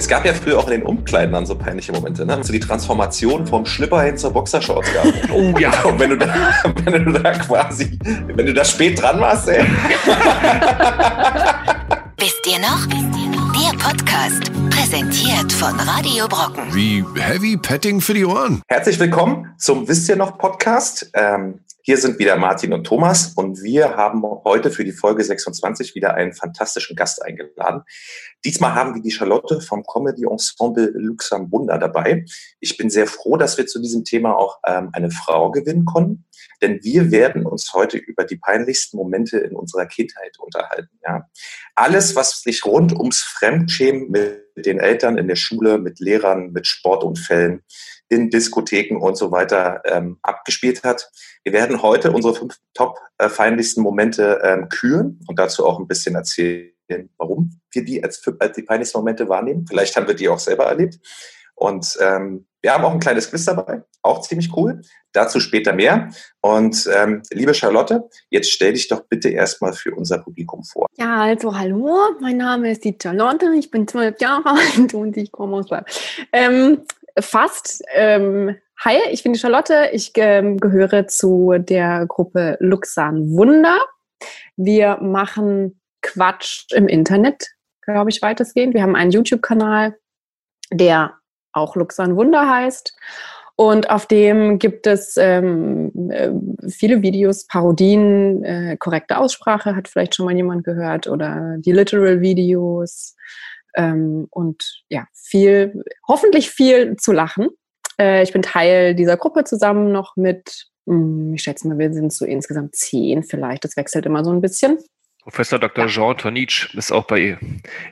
Es gab ja früher auch in den Umkleiden dann so peinliche Momente, ne? So die Transformation vom Schlipper hin zur Boxershorts gab. Oh ja. Und wenn du da, wenn du da quasi, wenn du da spät dran warst, ey. Wisst ihr noch? Der Podcast, präsentiert von Radio Brocken. Wie Heavy Petting für die Ohren. Herzlich willkommen zum Wisst ihr noch Podcast. Ähm, hier sind wieder Martin und Thomas und wir haben heute für die Folge 26 wieder einen fantastischen Gast eingeladen. Diesmal haben wir die Charlotte vom Comedy Ensemble Luxemburger dabei. Ich bin sehr froh, dass wir zu diesem Thema auch ähm, eine Frau gewinnen konnten, denn wir werden uns heute über die peinlichsten Momente in unserer Kindheit unterhalten. Ja. Alles, was sich rund ums Fremdschämen mit den Eltern in der Schule, mit Lehrern, mit Sportunfällen, in Diskotheken und so weiter ähm, abgespielt hat. Wir werden heute unsere fünf top äh, feindlichsten Momente ähm, küren und dazu auch ein bisschen erzählen, warum wir die als, als die peinlichsten Momente wahrnehmen. Vielleicht haben wir die auch selber erlebt. Und ähm, wir haben auch ein kleines Quiz dabei, auch ziemlich cool. Dazu später mehr. Und ähm, liebe Charlotte, jetzt stell dich doch bitte erstmal für unser Publikum vor. Ja, also hallo, mein Name ist die Charlotte, ich bin zwölf Jahre alt und ich komme aus Leipzig. Ähm, fast. Ähm, hi, ich bin die Charlotte. Ich ähm, gehöre zu der Gruppe Luxan Wunder. Wir machen Quatsch im Internet, glaube ich, weitestgehend. Wir haben einen YouTube-Kanal, der auch Luxan Wunder heißt. Und auf dem gibt es ähm, äh, viele Videos, Parodien, äh, korrekte Aussprache, hat vielleicht schon mal jemand gehört, oder die Literal-Videos, ähm, und ja, viel, hoffentlich viel zu lachen. Äh, ich bin Teil dieser Gruppe zusammen noch mit, mh, hm, ich schätze mal, wir sind so insgesamt zehn vielleicht. Das wechselt immer so ein bisschen. Professor Dr. Jean Tonitsch ist auch bei ihr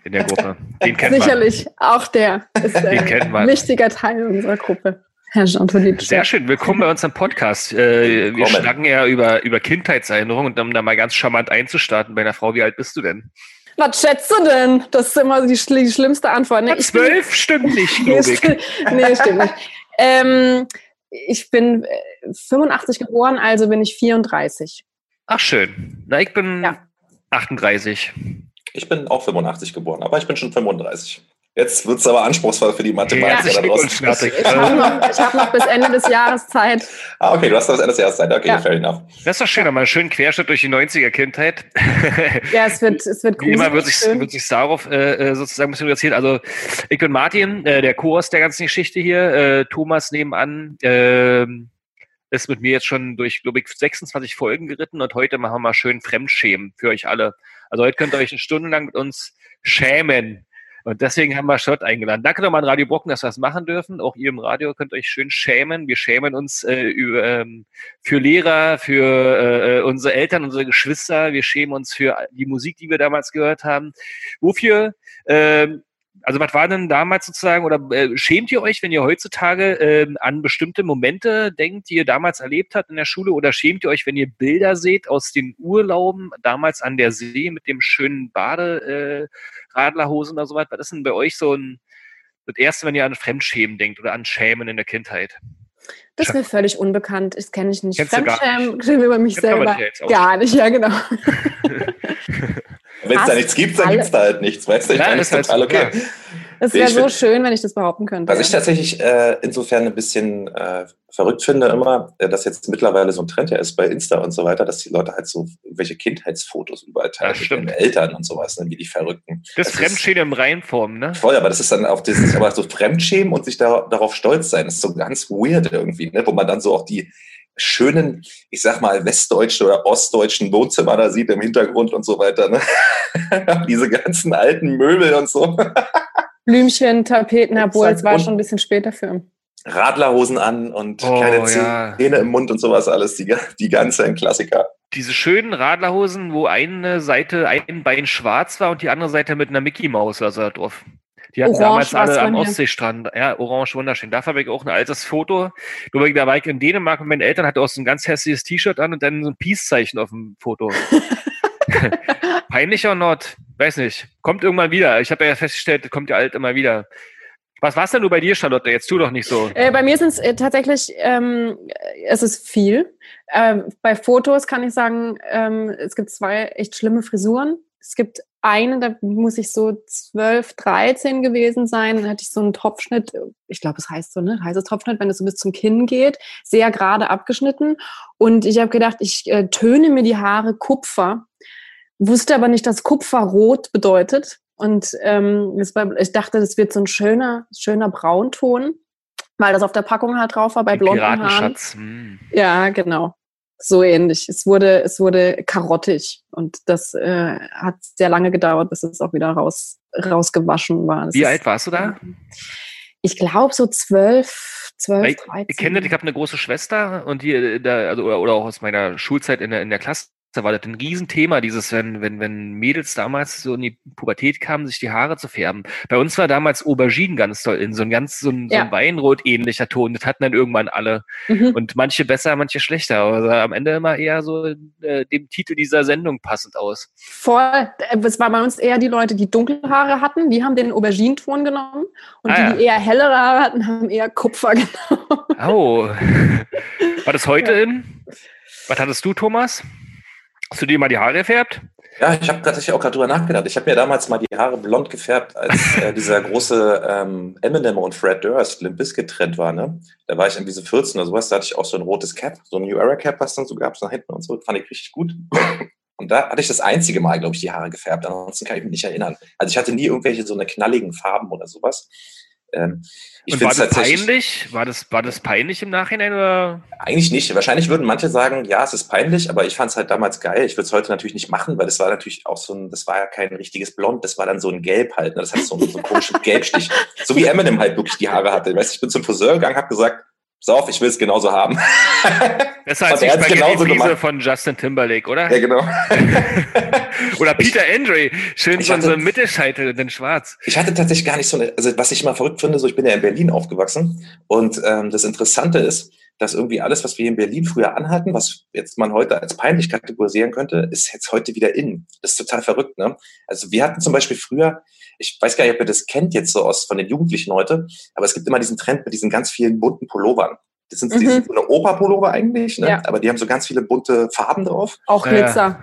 in der Gruppe. Den kennt Sicherlich, man. auch der ist ein wichtiger Teil unserer Gruppe. Herr Jean Tonitsch. Sehr schön, willkommen bei uns im Podcast. Äh, wir schnacken ja über, über Kindheitserinnerungen und um da mal ganz charmant einzustarten bei einer Frau, wie alt bist du denn? Was schätzt du denn? Das ist immer die, die schlimmste Antwort. Nee, zwölf stimmt nicht, Logik. nee, stimmt nicht. Ähm, ich bin 85 äh, geboren, also bin ich 34. Ach schön. Na, ich bin ja. 38. Ich bin auch 85 geboren, aber ich bin schon 35. Jetzt wird es aber anspruchsvoll für die Mathematiker ja, da draußen. Ich habe noch, hab noch, bis Ende des Jahres Zeit. Ah, okay, du hast noch bis Ende des Jahres Zeit. Okay, ja. fair enough. Das ist doch schön, mal einen schönen Querschnitt durch die 90er-Kindheit. Ja, es wird, es wird Wie immer wird sich, wird sich darauf äh, äh, sozusagen ein bisschen erzählt. Also, ich bin Martin, äh, der Co-Host der ganzen Geschichte hier. Äh, Thomas nebenan. Äh, ist mit mir jetzt schon durch, glaube ich, 26 Folgen geritten und heute machen wir mal schön Fremdschämen für euch alle. Also heute könnt ihr euch eine Stunde lang mit uns schämen. Und deswegen haben wir Schott eingeladen. Danke nochmal an Radio Brocken, dass wir das machen dürfen. Auch ihr im Radio könnt euch schön schämen. Wir schämen uns äh, über, ähm, für Lehrer, für äh, unsere Eltern, unsere Geschwister. Wir schämen uns für die Musik, die wir damals gehört haben. Wofür? Ähm, also was war denn damals sozusagen, oder äh, schämt ihr euch, wenn ihr heutzutage äh, an bestimmte Momente denkt, die ihr damals erlebt habt in der Schule, oder schämt ihr euch, wenn ihr Bilder seht aus den Urlauben damals an der See mit dem schönen Baderadlerhosen äh, oder sowas? Was ist denn bei euch so ein, das Erste, wenn ihr an Fremdschämen denkt oder an Schämen in der Kindheit? Das ist mir völlig unbekannt. Das kenne ich nicht. Kennst Fremdschämen über mich selber. Gar nicht, ja, genau. Wenn es da nichts gibt, dann gibt es da halt nichts. Weißt du, ich ja, meine, das ist total okay. Es wäre so schön, wenn ich das behaupten könnte. Was ja. ich tatsächlich äh, insofern ein bisschen äh, verrückt finde, immer, äh, dass jetzt mittlerweile so ein Trend ja ist bei Insta und so weiter, dass die Leute halt so irgendwelche Kindheitsfotos überall teilen mit ihren Eltern und sowas, ne, wie die Verrückten. Das, das Fremdschämen im Reinform, ne? Voll, aber das ist dann auch dieses, aber so Fremdschämen und sich da, darauf stolz sein, das ist so ganz weird irgendwie, ne, wo man dann so auch die schönen, ich sag mal, westdeutschen oder ostdeutschen Wohnzimmer da sieht im Hintergrund und so weiter. Ne? Diese ganzen alten Möbel und so. Blümchen, Tapeten, obwohl es war schon ein bisschen später für. Radlerhosen an und oh, keine Zähne ja. im Mund und sowas alles, die, die ganze Klassiker. Diese schönen Radlerhosen, wo eine Seite ein Bein schwarz war und die andere Seite mit einer Mickey Maus oder so drauf. Die hatten orange damals alle am Ostseestrand. Ja, orange, wunderschön. Dafür habe ich auch ein altes Foto. Nur da war ich in Dänemark und meine Eltern hatten auch so ein ganz hässliches T-Shirt an und dann so ein Peace-Zeichen auf dem Foto. Peinlich oder not? Weiß nicht. Kommt irgendwann wieder. Ich habe ja festgestellt, kommt ja alt immer wieder. Was war es denn nur bei dir, Charlotte? Jetzt tu doch nicht so. Äh, bei mir sind es äh, tatsächlich, ähm, es ist viel. Ähm, bei Fotos kann ich sagen, ähm, es gibt zwei echt schlimme Frisuren. Es gibt eine, da muss ich so 12, 13 gewesen sein. Dann hatte ich so einen Topfschnitt, ich glaube, es heißt so, ne? Heißt es Topfschnitt, wenn es so bis zum Kinn geht, sehr gerade abgeschnitten. Und ich habe gedacht, ich äh, töne mir die Haare Kupfer, wusste aber nicht, dass Kupfer rot bedeutet. Und ähm, war, ich dachte, das wird so ein schöner, schöner Braunton, weil das auf der Packung halt drauf war bei blonden Haaren. Hm. Ja, genau so ähnlich. Es wurde, es wurde karottig und das äh, hat sehr lange gedauert, bis es auch wieder raus, rausgewaschen war. Das Wie alt warst du da? Ich glaube so zwölf, zwölf, dreizehn. Ich kenne, ich habe eine große Schwester und die, äh, da, also, oder, oder auch aus meiner Schulzeit in der, in der Klasse da war das ein Riesenthema, dieses, wenn, wenn, wenn Mädels damals so in die Pubertät kamen, sich die Haare zu färben. Bei uns war damals Aubergine ganz toll, in so ein ganz, so ein, ja. so ein Weinrot-ähnlicher Ton. Das hatten dann irgendwann alle. Mhm. Und manche besser, manche schlechter. Aber am Ende immer eher so äh, dem Titel dieser Sendung passend aus. Voll. Es war bei uns eher die Leute, die dunkle Haare hatten, die haben den Aubergine-Ton genommen. Und ah, die, ja. die eher hellere Haare hatten, haben eher Kupfer genommen. Oh. War das heute ja. in? Was hattest du, Thomas? Hast du dir mal die Haare gefärbt? Ja, ich habe tatsächlich auch gerade drüber nachgedacht. Ich habe mir damals mal die Haare blond gefärbt, als äh, dieser große ähm, Eminem und Fred Durst Limp Bizkit Trend war. Ne? Da war ich irgendwie so 14 oder sowas. Da hatte ich auch so ein rotes Cap, so ein New Era Cap, was dann so gab, so nach hinten und so. Fand ich richtig gut. Und da hatte ich das einzige Mal, glaube ich, die Haare gefärbt. Ansonsten kann ich mich nicht erinnern. Also ich hatte nie irgendwelche so eine knalligen Farben oder sowas. Ähm, und war das peinlich? War das, war das peinlich im Nachhinein? Oder? Eigentlich nicht. Wahrscheinlich würden manche sagen, ja, es ist peinlich, aber ich fand es halt damals geil. Ich würde es heute natürlich nicht machen, weil das war natürlich auch so ein, das war ja kein richtiges Blond, das war dann so ein Gelb halt. Ne? Das hat so, einen, so einen komischen Gelbstich. So wie Eminem halt wirklich die Haare hatte. Weißt, ich bin zum Friseur gegangen, habe gesagt, Auf, ich will es genauso haben. Das heißt die Spaghetti von Justin Timberlake, oder? Ja, genau. oder Peter Andre, schön so hatte, Mittelscheitel, denn schwarz. Ich hatte tatsächlich gar nicht so eine, also was ich mal verrückt finde, so ich bin ja in Berlin aufgewachsen und ähm, das Interessante ist, dass irgendwie alles, was wir in Berlin früher anhatten, was jetzt man heute als peinlich kategorisieren könnte, ist jetzt heute wieder in. Das ist total verrückt, ne? Also wir hatten zum Beispiel früher, ich weiß gar nicht, ob ihr das kennt jetzt so aus von den Jugendlichen heute, aber es gibt immer diesen Trend mit diesen ganz vielen bunten Pullovern. Das sind, mhm. die sind so eine Opa-Pullover eigentlich, ne? Ja. aber die haben so ganz viele bunte Farben drauf. Auch Glitzer.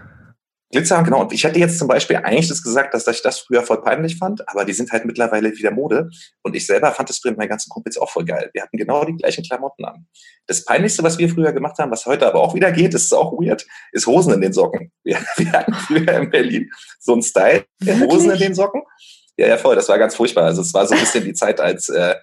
Glitzer, genau. Und ich hätte jetzt zum Beispiel eigentlich das gesagt, dass ich das früher voll peinlich fand, aber die sind halt mittlerweile wieder Mode. Und ich selber fand das früher mit meinen ganzen Kumpels auch voll geil. Wir hatten genau die gleichen Klamotten an. Das Peinlichste, was wir früher gemacht haben, was heute aber auch wieder geht, ist auch weird, ist Hosen in den Socken. Wir, wir hatten früher in Berlin so einen Style, Hosen in den Socken. Ja, ja, voll. Das war ganz furchtbar. Also es war so ein bisschen die Zeit, als äh,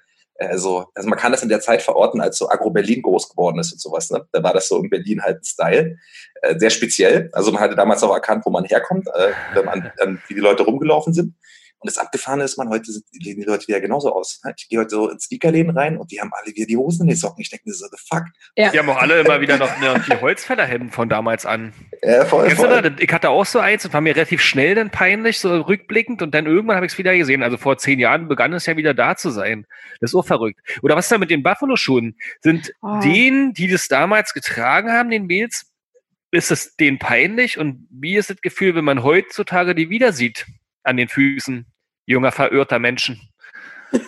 also, also man kann das in der Zeit verorten, als so Agro-Berlin groß geworden ist und sowas. Ne? Da war das so in Berlin halt ein Style. Äh, sehr speziell. Also man hatte damals auch erkannt, wo man herkommt, äh, wenn man, dann, wie die Leute rumgelaufen sind. Und das Abgefahrene ist, man heute sehen die Leute wieder genauso aus. Ne? Ich gehe heute so ins Sneakerläden rein und die haben alle wieder die Hosen in den Socken. Ich denke mir so, the fuck. Ja. Die haben auch alle immer wieder noch die Holzfällerhemden von damals an. Ja, voll, voll. Du, ich hatte auch so eins und war mir relativ schnell dann peinlich, so rückblickend und dann irgendwann habe ich es wieder gesehen. Also vor zehn Jahren begann es ja wieder da zu sein. Das ist auch verrückt. Oder was ist da mit den Buffalo-Schuhen? Sind oh. denen, die das damals getragen haben, den Mädels, ist es denen peinlich? Und wie ist das Gefühl, wenn man heutzutage die wieder sieht an den Füßen? Junger, verirrter Menschen.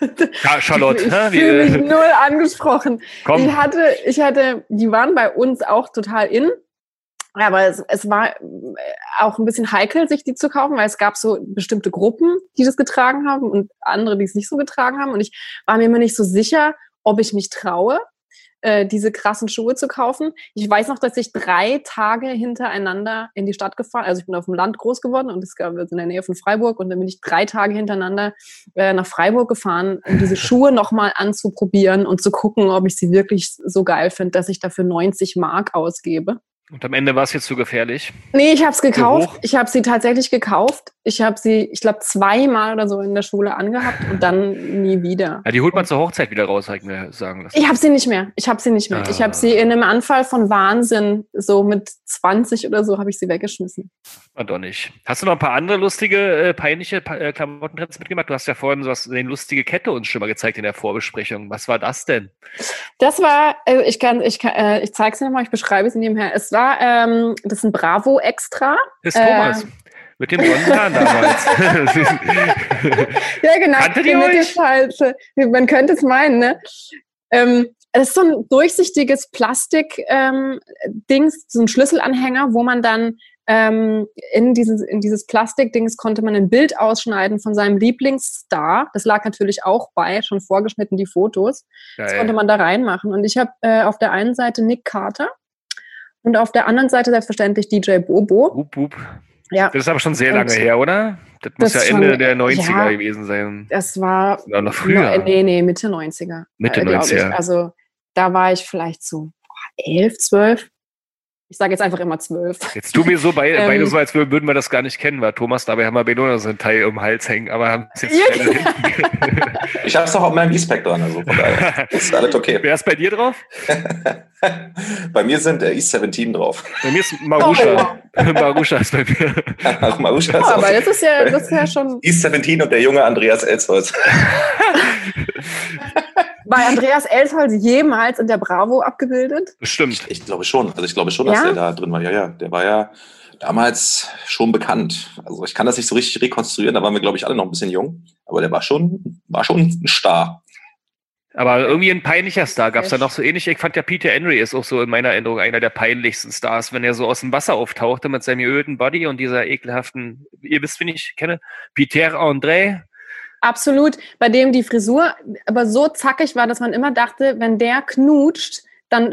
Ja, Charlotte. ich fühle mich null angesprochen. Komm. Ich hatte, ich hatte, die waren bei uns auch total in. Aber es, es war äh, auch ein bisschen heikel, sich die zu kaufen, weil es gab so bestimmte Gruppen, die das getragen haben und andere, die es nicht so getragen haben. Und ich war mir immer nicht so sicher, ob ich mich traue äh, diese krassen Schuhe zu kaufen. Ich weiß noch, dass ich drei Tage hintereinander in die Stadt gefahren, also ich bin auf dem Land groß geworden und es gab in der Nähe von Freiburg und dann bin ich drei Tage hintereinander äh, nach Freiburg gefahren, um diese Schuhe nochmal anzuprobieren und zu gucken, ob ich sie wirklich so geil finde, dass ich dafür 90 Mark ausgebe. Und am Ende war es jetzt zu gefährlich? Nee, ich habe es gekauft. Ich habe sie tatsächlich gekauft. Ich habe sie, ich glaube, zweimal oder so in der Schule angehabt und dann nie wieder. Ja, die holt man zur Hochzeit wieder raus, habe ich mir sagen lassen. Ich habe sie nicht mehr. Ich habe sie nicht mehr. Ah. Ich habe sie in einem Anfall von Wahnsinn, so mit 20 oder so, habe ich sie weggeschmissen. Und doch nicht. Hast du noch ein paar andere lustige, äh, peinliche äh, Klamottentrends mitgemacht? Du hast ja vorhin so was, eine lustige Kette uns schon mal gezeigt in der Vorbesprechung. Was war das denn? Das war, äh, ich kann, ich kann, äh, ich zeige es dir nochmal, ich beschreibe es nebenher. Es war, ähm, das ist ein Bravo Extra. Ist Thomas. Äh, mit dem blonden Haaren damals. ja, genau. Kannte die euch? Halt, man könnte es meinen, ne? Ähm, es ist so ein durchsichtiges Plastik-Dings, ähm, so ein Schlüsselanhänger, wo man dann ähm, in dieses, in dieses Plastikdings konnte man ein Bild ausschneiden von seinem Lieblingsstar. Das lag natürlich auch bei, schon vorgeschnitten die Fotos. Das Geil. konnte man da reinmachen. Und ich habe äh, auf der einen Seite Nick Carter und auf der anderen Seite selbstverständlich DJ Bobo. Wup, wup. Ja, Das ist aber schon sehr Und- lange her, oder? Das muss Das ja ist Ende schon- der 90er ja. gewesen sein. das war Oder noch früher. Nee, nee, Mitte 90er. Mitte äh, glaub 90er. Ich. Also da war ich vielleicht so elf, zwölf. Ich sage jetzt einfach immer zwölf. Jetzt tu mir so bei, Ähm. beide so, als würden wir das gar nicht kennen, weil Thomas, dabei haben wir Benona so ein Teil um den Hals hängen, aber haben es jetzt. Ich habe es noch auf meinem E-Spec dran, also von daher ist alles okay. Wer ist bei dir drauf? Bei mir sind äh, East 17 drauf. Bei mir ist Marusha. Marusha ist bei mir. Ach, Marusha ist Oh, aber auch- das ist ja, das ist ja schon. East 17 und der junge Andreas Elsholz. War Andreas Elsholz jemals in der Bravo abgebildet? Stimmt. Ich glaube schon. Also ich glaube schon, dass Ja? der da drin war. Ja, ja. Der war ja damals schon bekannt. Also ich kann das nicht so richtig rekonstruieren. Da waren wir, glaube ich, alle noch ein bisschen jung. Aber der war schon, war schon ein Star. Aber irgendwie ein peinlicher Star gab es da noch so ähnlich. Ich fand ja Peter Henry ist auch so in meiner Erinnerung einer der peinlichsten Stars, wenn er so aus dem Wasser auftauchte mit seinem öden Body und dieser ekelhaften, ihr wisst, wen ich kenne, Peter André. Absolut. Bei dem die Frisur aber so zackig war, dass man immer dachte, wenn der knutscht, dann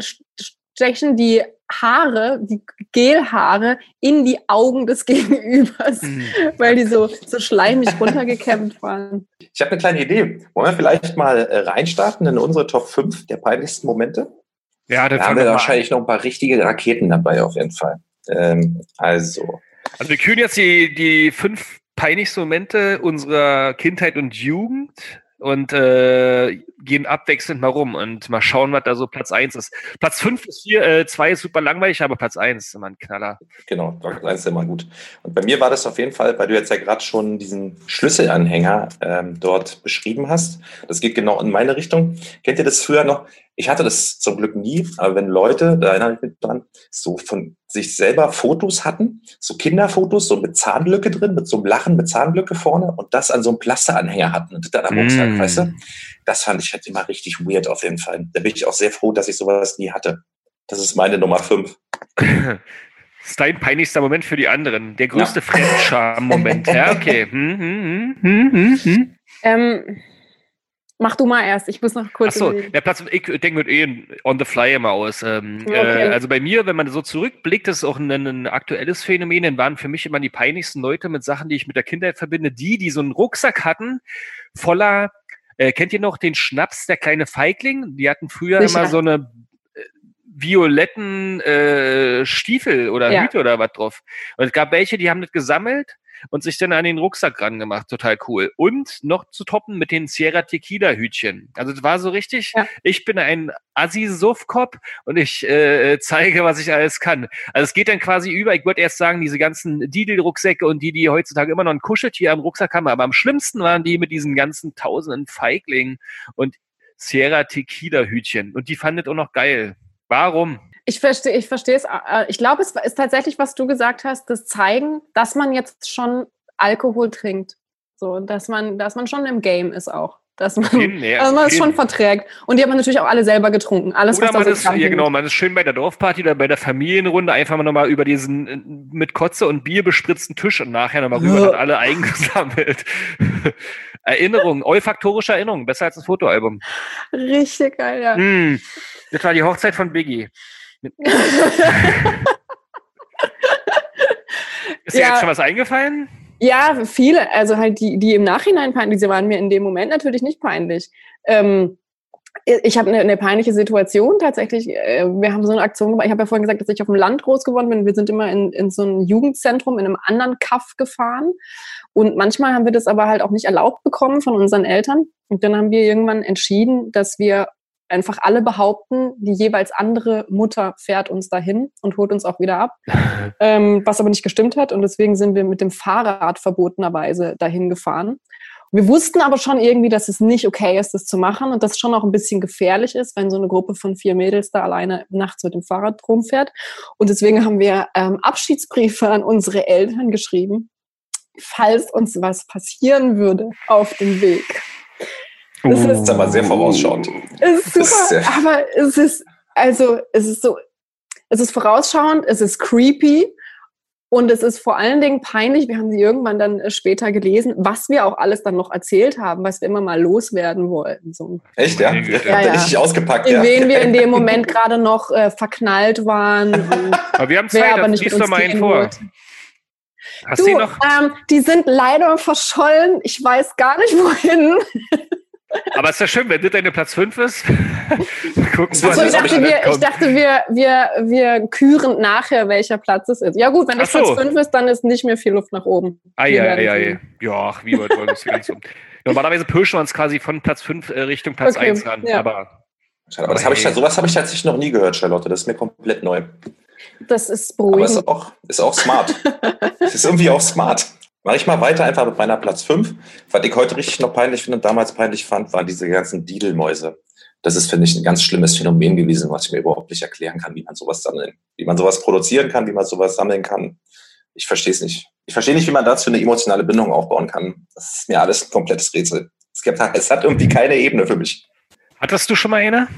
stechen die Haare, die Gelhaare in die Augen des Gegenübers, Hm. weil die so, so schleimig runtergekämmt waren. Ich habe eine kleine Idee. Wollen wir vielleicht mal äh, reinstarten in unsere Top 5 der peinlichsten Momente? Ja, Da haben wir wahrscheinlich noch ein paar richtige Raketen dabei auf jeden Fall. Ähm, also, Also wir kühlen jetzt die, die fünf peinlichsten Momente unserer Kindheit und Jugend und äh, gehen abwechselnd mal rum und mal schauen, was da so Platz eins ist. Platz fünf ist hier, äh, zwei ist super langweilig, aber Platz eins ist immer ein Knaller. genau, Dr. 1 ist immer gut. Und bei mir war das auf jeden Fall, weil du jetzt ja gerade schon diesen Schlüsselanhänger ähm, dort beschrieben hast. Das geht genau in meine Richtung. Kennt ihr das früher noch? Ich hatte das zum Glück nie, aber wenn Leute, da erinnere ich mich dran, so von sich selber Fotos hatten, so Kinderfotos, so mit Zahnlücke drin, mit so einem Lachen mit Zahnlücke vorne und das an so einem Plasteranhänger hatten und dann am Rucksack, Mm. weißt du? Das fand ich halt immer richtig weird auf jeden Fall. Da bin ich auch sehr froh, dass ich sowas nie hatte. Das ist meine Nummer 5. Das ist dein peinlichster Moment für die anderen. Der größte Fremdscham-Moment. Ja, okay. Hm, hm, hm, hm, hm, hm. Ähm, mach du mal erst. Ich muss noch kurz. Achso, der Platz, ich denke mit eh on the fly immer aus. Ähm, Okay. äh, also bei mir, wenn man so zurückblickt, das ist auch ein, ein aktuelles Phänomen, dann waren für mich immer die peinlichsten Leute mit Sachen, die ich mit der Kindheit verbinde, die, die so einen Rucksack hatten, voller, äh, kennt ihr noch den Schnaps, der kleine Feigling? Die hatten früher Sicher. immer so eine äh, violetten äh, Stiefel oder Ja. Hüte oder was drauf. Und es gab welche, die haben das gesammelt und sich dann an den Rucksack ran gemacht. Total cool. Und noch zu toppen mit den Sierra Tequila Hütchen. Also das war so richtig, Ja. ich bin ein Assi-Suff-Cop und ich äh, zeige, was ich alles kann. Also es geht dann quasi über, ich würde erst sagen, diese ganzen Didel-Rucksäcke und die, die heutzutage immer noch ein Kuscheltier am Rucksack haben, aber am schlimmsten waren die mit diesen ganzen tausenden Feiglingen und Sierra Tequila Hütchen. Und die fandet auch noch geil. Warum? Ich verstehe, ich verstehe es. äh, Ich glaube, es ist tatsächlich, was du gesagt hast, das Zeigen, dass man jetzt schon Alkohol trinkt. So, dass man, dass man schon im Game ist auch. Dass man, Hin, nee, also man es schon verträgt. Und die haben wir natürlich auch alle selber getrunken. Alles, Oder was da man so ist, ja genau, man ist schön bei der Dorfparty oder bei der Familienrunde einfach mal nochmal über diesen äh, mit Kotze und Bier bespritzten Tisch und nachher nochmal rüber und alle eingesammelt. Erinnerung, olfaktorische Erinnerung, besser als ein Fotoalbum. Richtig geil, ja. Hm, das war die Hochzeit von Biggie. Ist dir Ja. jetzt schon was eingefallen? Ja, viele. Also halt die, die im Nachhinein peinlich, sie waren mir in dem Moment natürlich nicht peinlich. Ähm, ich habe eine, eine peinliche Situation tatsächlich. Äh, Wir haben so eine Aktion gemacht. Ich habe ja vorhin gesagt, dass ich auf dem Land groß geworden bin. Wir sind immer in, in so ein Jugendzentrum in einem anderen Kaff gefahren. Und manchmal haben wir das aber halt auch nicht erlaubt bekommen von unseren Eltern. Und dann haben wir irgendwann entschieden, dass wir einfach alle behaupten, die jeweils andere Mutter fährt uns dahin und holt uns auch wieder ab. ähm, was aber nicht gestimmt hat. Und deswegen sind wir mit dem Fahrrad verbotenerweise dahin gefahren. Wir wussten aber schon irgendwie, dass es nicht okay ist, das zu machen und dass es schon auch ein bisschen gefährlich ist, wenn so eine Gruppe von vier Mädels da alleine nachts mit dem Fahrrad rumfährt. Und deswegen haben wir ähm, Abschiedsbriefe an unsere Eltern geschrieben, falls uns was passieren würde auf dem Weg. Das Das ist aber sehr vorausschauend. Es ist Das ist super, sehr- aber es ist, also, es ist so, es ist vorausschauend, es ist creepy Und es ist vor allen Dingen peinlich, wir haben sie irgendwann dann äh, später gelesen, was wir auch alles dann noch erzählt haben, was wir immer mal loswerden wollten. So. Echt, ja? Ja, ja. Richtig ausgepackt, In ja. wen wir in dem Moment gerade noch äh, verknallt waren. Aber wir haben Zeit, aber nicht mit lies doch mal einen vor. wollte. Hast Du, du die noch? ähm, die sind leider verschollen. Ich weiß gar nicht wohin. Aber ist ja schön, wenn das deine Platz 5 ist. Gucken wird Also mal, ich dachte, hab wir, ich dachte wir, wir, wir küren nachher, welcher Platz es ist. Ja gut, wenn das so. Platz 5 ist, dann ist nicht mehr viel Luft nach oben. Ei, ei, ei. Ja, ach, wie weit wollen wir es ganz um. Normalerweise pirschen wir uns quasi von Platz 5 äh, Richtung Platz Okay, 1 ran. ja. Aber Aber das habe ich, sowas habe ich tatsächlich noch nie gehört, Charlotte. Das ist mir komplett neu. Das ist Aber beruhigend. ist auch, ist auch smart. Es ist irgendwie auch smart. Mache ich mal weiter einfach mit meiner Platz 5. Was ich heute richtig noch peinlich finde und damals peinlich fand, waren diese ganzen Didelmäuse. Das ist, finde ich, ein ganz schlimmes Phänomen gewesen, was ich mir überhaupt nicht erklären kann, wie man sowas sammeln, wie man sowas produzieren kann, wie man sowas sammeln kann. Ich verstehe es nicht. Ich verstehe nicht, wie man dazu eine emotionale Bindung aufbauen kann. Das ist mir alles ein komplettes Rätsel. Es, gibt, es hat irgendwie keine Ebene für mich. hattest du schon mal eine?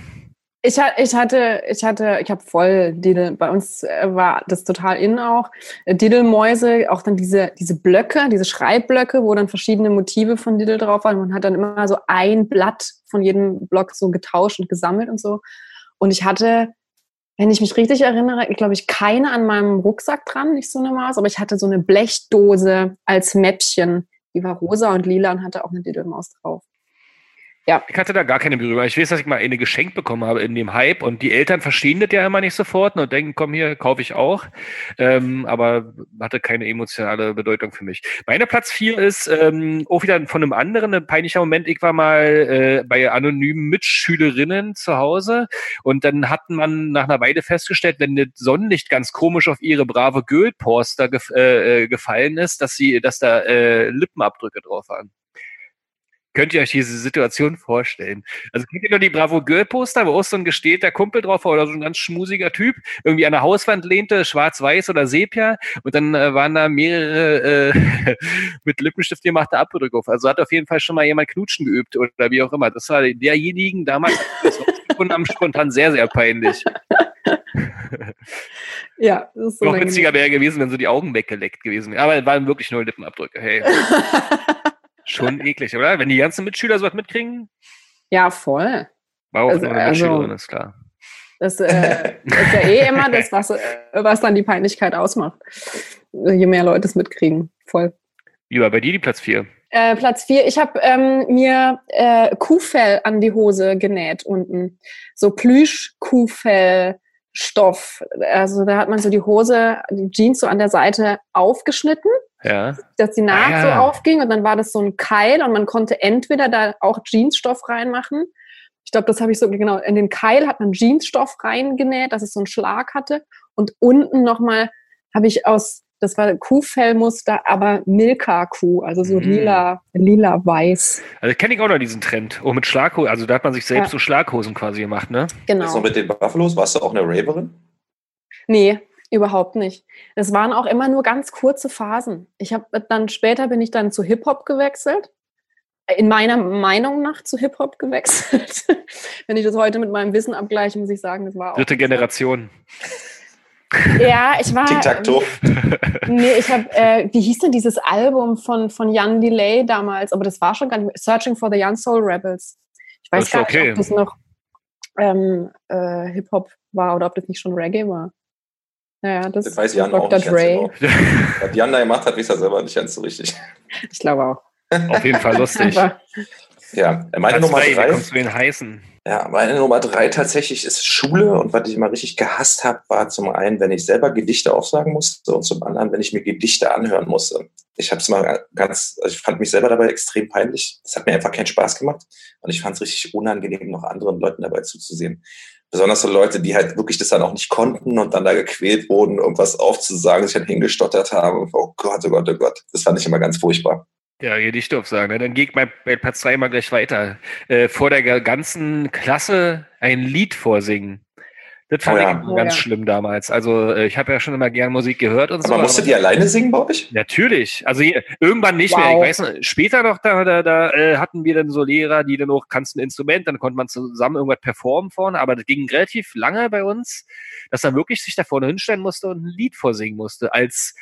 Ich, ich hatte, ich hatte, ich habe voll Didel. Bei uns äh, war das total in auch. Didelmäuse, auch dann diese, diese Blöcke, diese Schreibblöcke, wo dann verschiedene Motive von Didel drauf waren. Man hat dann immer so ein Blatt von jedem Block so getauscht und gesammelt und so. Und ich hatte, wenn ich mich richtig erinnere, glaube ich, keine an meinem Rucksack dran, nicht so eine Maus, aber ich hatte so eine Blechdose als Mäppchen. Die war rosa und lila und hatte auch eine Didelmaus drauf. Ich hatte da gar keine Berührung. Ich weiß, dass ich mal eine geschenkt bekommen habe in dem Hype und die Eltern verstehen das ja immer nicht sofort und denken, komm hier, kaufe ich auch. Ähm, aber hatte keine emotionale Bedeutung für mich. Meine Platz 4 ist ähm, auch wieder von einem anderen ein peinlicher Moment. Ich war mal äh, bei anonymen Mitschülerinnen zu Hause und dann hat man nach einer Weile festgestellt, wenn das Sonnenlicht ganz komisch auf ihre brave Girl-Poster gef äh, äh, gefallen ist, dass sie, dass da äh, Lippenabdrücke drauf waren. Könnt ihr euch diese Situation vorstellen? Also kennt ihr nur die Bravo Girl Poster, wo auch so ein gestählter Kumpel drauf war oder so ein ganz schmusiger Typ irgendwie an der Hauswand lehnte, schwarz-weiß oder Sepia und dann äh, waren da mehrere äh, mit Lippenstift gemachte Abdrücke drauf. Also hat auf jeden Fall schon mal jemand knutschen geübt oder wie auch immer. Das war derjenigen damals das rausgefunden haben, spontan sehr, sehr peinlich. Ja, das ist so Noch witziger wäre gewesen, wenn so die Augen weggeleckt gewesen wären. Aber es waren wirklich nur Lippenabdrücke. Hey, schon eklig, oder? Wenn die ganzen Mitschüler sowas mitkriegen, Ja, voll. war auch Also- nur eine also- Mitschülerin, ist klar. Das äh, ist ja eh immer das, was, äh, was dann die Peinlichkeit ausmacht. Je mehr Leute es mitkriegen. Voll. Wie war bei dir die Platz 4? Äh, Platz vier. Ich habe ähm, mir äh, Kuhfell an die Hose genäht unten. So Plüsch-Kuhfell-Stoff. Also da hat man so die Hose, die Jeans so an der Seite aufgeschnitten, Ja. dass die Naht Ah, so ja. aufging und dann war das so ein Keil und man konnte entweder da auch Jeansstoff reinmachen. Ich glaube, das habe ich so genau. In den Keil hat man Jeansstoff reingenäht, dass es so einen Schlag hatte. Und unten nochmal habe ich aus, das war Kuhfellmuster, aber Milka-Kuh, also so Mhm. lila, lila-weiß. Also kenne ich auch noch diesen Trend. Oh, mit Schlaghosen. Also da hat man sich selbst Ja. so Schlaghosen quasi gemacht, ne? Genau. Also mit den Buffalos, warst du auch eine Raverin? Nee, überhaupt nicht. Es waren auch immer nur ganz kurze Phasen. Ich habe dann später bin ich dann zu Hip-Hop gewechselt. In meiner Meinung nach zu Hip-Hop gewechselt. Wenn ich das heute mit meinem Wissen abgleiche, muss ich sagen, das war auch. Dritte Generation. Ja, ich war. Tic-Tac-Toe. Nee, ich habe, äh, wie hieß denn dieses Album von, von Jan Delay damals? Aber das war schon gar nicht mehr. Searching for the Young Soul Rebels. Ich weiß gar okay. nicht, ob das noch ähm, äh, Hip-Hop war oder ob das nicht schon Reggae war. Naja, das, Das weiß Jan Dr. auch nicht Dre. genau. Was Jan da gemacht hat, weiß er selber nicht ganz so richtig. Ich glaube auch. Auf jeden Fall lustig. Einfach. Ja, meine Nummer drei, drei. kommst du den heißen? Ja, meine Nummer drei tatsächlich ist Schule. Und was ich immer richtig gehasst habe, war zum einen, wenn ich selber Gedichte aufsagen musste und zum anderen, wenn ich mir Gedichte anhören musste. Ich habe es mal ganz, also ich fand mich selber dabei extrem peinlich. Das hat mir einfach keinen Spaß gemacht. Und ich fand es richtig unangenehm, noch anderen Leuten dabei zuzusehen. Besonders so Leute, die halt wirklich das dann auch nicht konnten und dann da gequält wurden, irgendwas aufzusagen, sich dann hingestottert haben. Oh Gott, oh Gott, oh Gott. Das fand ich immer ganz furchtbar. Ja, Gedichte aufsagen. Ne? Dann gehe ich bei, bei Platz 3 mal gleich weiter. Äh, vor der ga- ganzen Klasse ein Lied vorsingen. Das fand Oh ja. ich Oh ganz ja. schlimm damals. Also äh, ich habe ja schon immer gern Musik gehört und so. Aber musstet aber- ihr alleine singen bei euch? Natürlich. Also hier, irgendwann nicht mehr. Wow. Ich weiß noch, später noch, da, da, da äh, hatten wir dann so Lehrer, die dann auch, kannst ein Instrument, dann konnte man zusammen irgendwas performen vorne, aber das ging relativ lange bei uns, dass man wirklich sich da vorne hinstellen musste und ein Lied vorsingen musste, als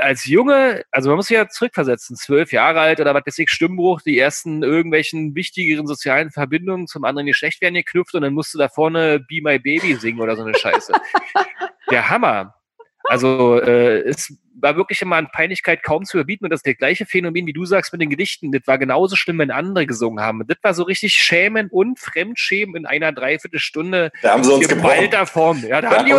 als Junge, also man muss sich ja zurückversetzen, zwölf Jahre alt oder was weiß ich, Stimmbruch, die ersten irgendwelchen wichtigeren sozialen Verbindungen zum anderen Geschlecht werden geknüpft und dann musst du da vorne Be My Baby singen oder so eine Scheiße. Der Hammer. Also äh, es war wirklich immer an Peinlichkeit kaum zu überbieten und das ist der gleiche Phänomen, wie du sagst mit den Gedichten. Das war genauso schlimm, wenn andere gesungen haben. Das war so richtig Schämen und Fremdschämen in einer Dreiviertelstunde. Da haben sie uns gebrochen. Form. Ja, da, haben, die,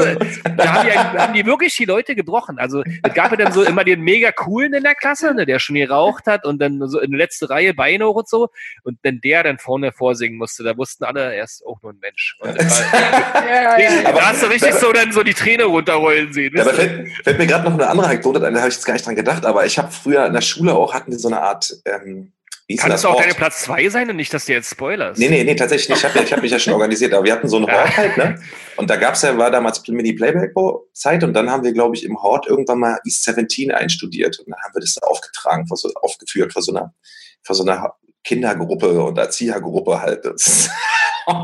da haben, die, haben die wirklich die Leute gebrochen. Also es gab ja dann so immer den mega coolen in der Klasse, ne, der schon geraucht hat und dann so in der letzten Reihe Beine und so. Und wenn der dann vorne vorsingen musste, da wussten alle, er ist auch nur ein Mensch. War, ja, ja, ja, da hast du richtig so dann so die Träne runterrollen sehen. Ja, aber fällt, fällt mir gerade noch eine andere Anekdote da habe ich jetzt gar nicht dran gedacht, aber ich habe früher in der Schule auch, hatten wir so eine Art, ähm, kann das auch deine Platz zwei sein und nicht, dass du jetzt spoilerst? Nee, nee, nee, tatsächlich nicht. Ich habe hab mich ja schon organisiert, aber wir hatten so einen Hort halt, ne? Und da gab's ja, war damals Mini-Playback-Zeit und dann haben wir, glaube ich, im Hort irgendwann mal East 17 einstudiert und dann haben wir das aufgetragen, so, aufgeführt vor so einer, vor so einer Kindergruppe und Erziehergruppe halt. Das ist,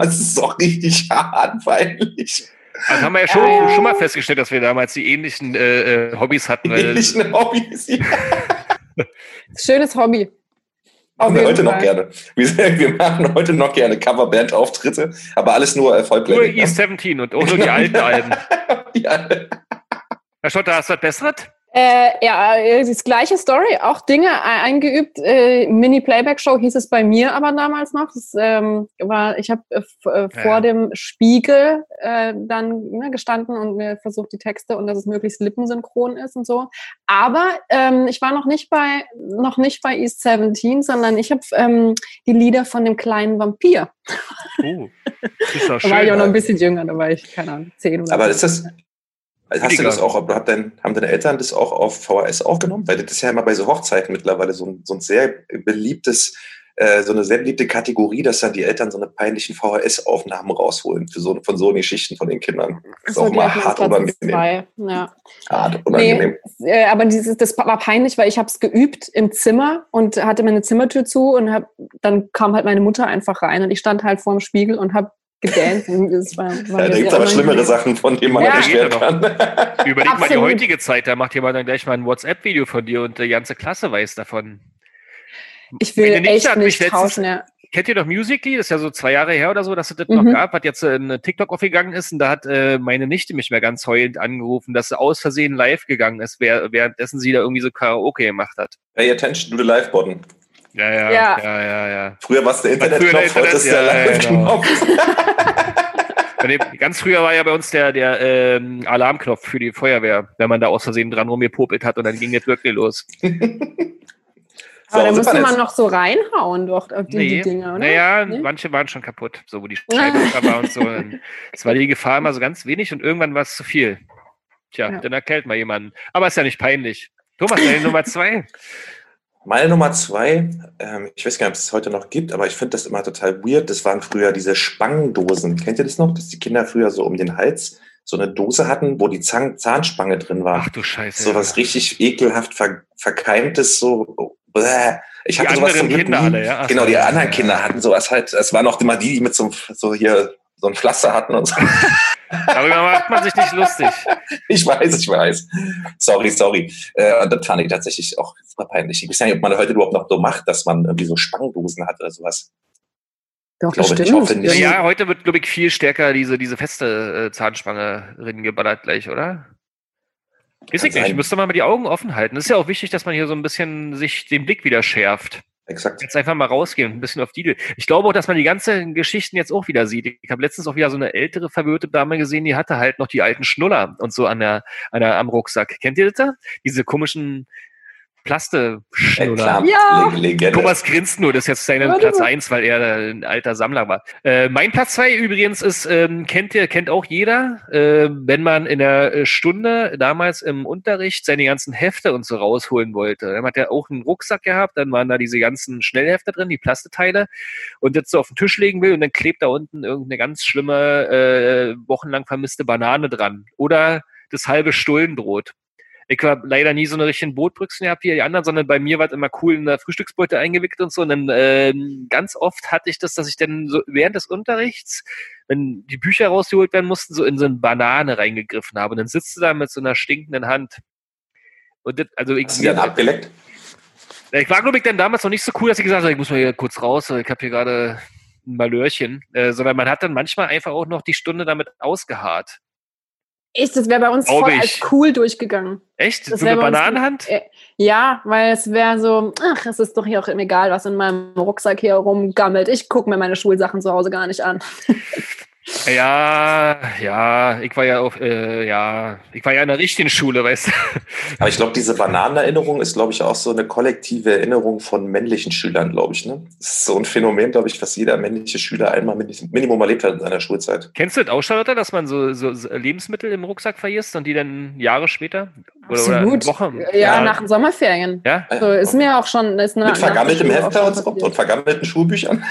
das ist auch richtig hart, peinlich. Also haben wir ja schon, ja. schon mal festgestellt, dass wir damals die ähnlichen äh, äh Hobbys hatten. Weil ähnlichen Hobbys, ja. Schönes Hobby. Machen wir heute Fall. noch gerne. Wir, wir, machen heute noch gerne Coverband-Auftritte, aber alles nur erfolgreich. Nur E17 und auch nur die alten Alben. ja. Herr Schotter, hast du was Besseres? Äh, ja, äh, das gleiche Story, auch Dinge eingeübt. Äh, Mini-Playback-Show hieß es bei mir aber damals noch. Das, ähm, war, ich habe äh, äh, vor ja. dem Spiegel äh, dann ne, gestanden und mir versucht die Texte und dass es möglichst lippensynchron ist und so. Aber ähm, ich war noch nicht bei noch nicht bei East 17, sondern ich habe ähm, die Lieder von dem kleinen Vampir. Oh, ist doch schön, da war ich auch noch ein bisschen jünger, da war ich keine Ahnung zehn oder. Aber so. ist das Hast du das auch, hat dein, haben deine Eltern das auch auf VHS aufgenommen? Weil das ist ja immer bei so Hochzeiten mittlerweile so ein, so ein sehr beliebtes, äh, so eine sehr beliebte Kategorie, dass dann die Eltern so eine peinlichen VHS-Aufnahmen rausholen für so, von so Geschichten von den Kindern. Das ist so, auch mal hart unangenehm. Ja. Hart unangenehm. Nee, äh, aber dieses, das war peinlich, weil ich habe es geübt im Zimmer und hatte meine Zimmertür zu und hab, dann kam halt meine Mutter einfach rein und ich stand halt vor dem Spiegel und habe gedanced. Das war, war ja, da gibt es aber schlimmere Sachen, von denen man ja. nicht schwer kann. Überleg Absolut. mal die heutige Zeit, da macht jemand dann gleich mal ein WhatsApp-Video von dir und die ganze Klasse weiß davon. Ich will nicht, echt nicht letztens, tauschen, ja. Kennt ihr doch Musically? Das ist ja so zwei Jahre her oder so, dass es das mhm. noch gab, was jetzt in TikTok aufgegangen ist. Und da hat äh, meine Nichte mich mehr ganz heulend angerufen, dass sie aus Versehen live gegangen ist, währenddessen sie da irgendwie so Karaoke gemacht hat. Pay attention to the live-Button. Ja, ja, ja, ja, ja, ja. Früher war es der Internetknopf, heute ist der Live-Knopf. Genau. Ganz früher war ja bei uns der, der ähm, Alarmknopf für die Feuerwehr, wenn man da aus Versehen dran rumgepopelt hat und dann ging jetzt wirklich los. So, Aber da musste man noch so reinhauen doch auf die, nee, die Dinger, oder? Naja, nee? manche waren schon kaputt, so wo die Scheibe war und so. Es war die Gefahr immer so ganz wenig und irgendwann war es zu viel. Tja, ja. dann erkällt mal jemanden. Aber ist ja nicht peinlich. Thomas, deine Nummer zwei. Meine Nummer zwei, ähm, ich weiß gar nicht, ob es es heute noch gibt, aber ich finde das immer total weird. Das waren früher diese Spangendosen. Kennt ihr das noch? Dass die Kinder früher so um den Hals so eine Dose hatten, wo die Zahn Zahnspange drin war. Ach du Scheiße. So was ja. richtig ekelhaft ver verkeimtes, so. Bläh. Ich hatte die sowas zum Kinder alle, ja. Ach, genau, die anderen Kinder hatten sowas halt. Es waren auch immer die, die mit so, so hier so ein Pflaster hatten und so. Darüber macht man sich nicht lustig. Ich weiß, ich weiß. Sorry, sorry. Äh, das fand ich tatsächlich auch super peinlich. Ich weiß nicht, ob man heute überhaupt noch so macht, dass man irgendwie so Spangdosen hat oder sowas. Doch, das stimmt. Nicht. Ja, heute wird, glaube ich, viel stärker diese, diese feste äh, Zahnspange drin geballert gleich, oder? Weiß ich nicht. Müsste man mal die Augen offen halten. Es ist ja auch wichtig, dass man hier so ein bisschen sich den Blick wieder schärft. Exakt. Jetzt einfach mal rausgehen und ein bisschen auf die. Ich glaube auch, dass man die ganzen Geschichten jetzt auch wieder sieht. Ich habe letztens auch wieder so eine ältere verwirrte Dame gesehen, die hatte halt noch die alten Schnuller und so an der, an der am Rucksack. Kennt ihr das da? Diese komischen Plaste-Schnuller. Ja. Legende. Thomas grinst nur, das ist jetzt seine Platz eins, weil er ein alter Sammler war. Äh, mein Platz zwei übrigens ist, ähm, kennt ihr, kennt auch jeder, äh, wenn man in der äh, Stunde damals im Unterricht seine ganzen Hefte und so rausholen wollte. Dann hat er auch einen Rucksack gehabt, dann waren da diese ganzen Schnellhefte drin, die Plasteteile, und jetzt so auf den Tisch legen will und dann klebt da unten irgendeine ganz schlimme, äh, wochenlang vermisste Banane dran. Oder das halbe Stullenbrot ich habe leider nie so eine richtige Brotbrüchsen gehabt wie die anderen, sondern bei mir war es immer cool in der Frühstücksbeute eingewickelt und so. Und dann äh, ganz oft hatte ich das, dass ich dann so während des Unterrichts, wenn die Bücher rausgeholt werden mussten, so in so eine Banane reingegriffen habe. Und dann sitzt du da mit so einer stinkenden Hand. Und das, also Hast du dann abgeleckt? ich war, glaube ich, dann damals noch nicht so cool, dass ich gesagt habe, ich muss mal hier kurz raus, ich habe hier gerade ein Malörchen, äh, sondern man hat dann manchmal einfach auch noch die Stunde damit ausgeharrt. Echt, das wäre bei uns Glaube voll ich. als cool durchgegangen. Echt? Das so eine bei uns- Bananenhand? Äh, Ja, weil es wäre so, ach, es ist doch hier auch egal, was in meinem Rucksack hier rumgammelt. Ich gucke mir meine Schulsachen zu Hause gar nicht an. Ja, ja, ich war ja auf, äh, ja, ich war ja in der richtigen Schule, weißt du. Aber ich glaube, diese Bananenerinnerung ist, glaube ich, auch so eine kollektive Erinnerung von männlichen Schülern, glaube ich. Ne? Das ist so ein Phänomen, glaube ich, was jeder männliche Schüler einmal min- Minimum erlebt hat in seiner Schulzeit. Kennst du das auch, Charlotte, dass man so, so, Lebensmittel im Rucksack vergisst und die dann Jahre später? Oder, oder. Wochen? Ja, Ja. nach den Sommerferien. Ja? So, ist mir auch schon. Ist Mit vergammeltem Hefter und, und vergammelten Schulbüchern.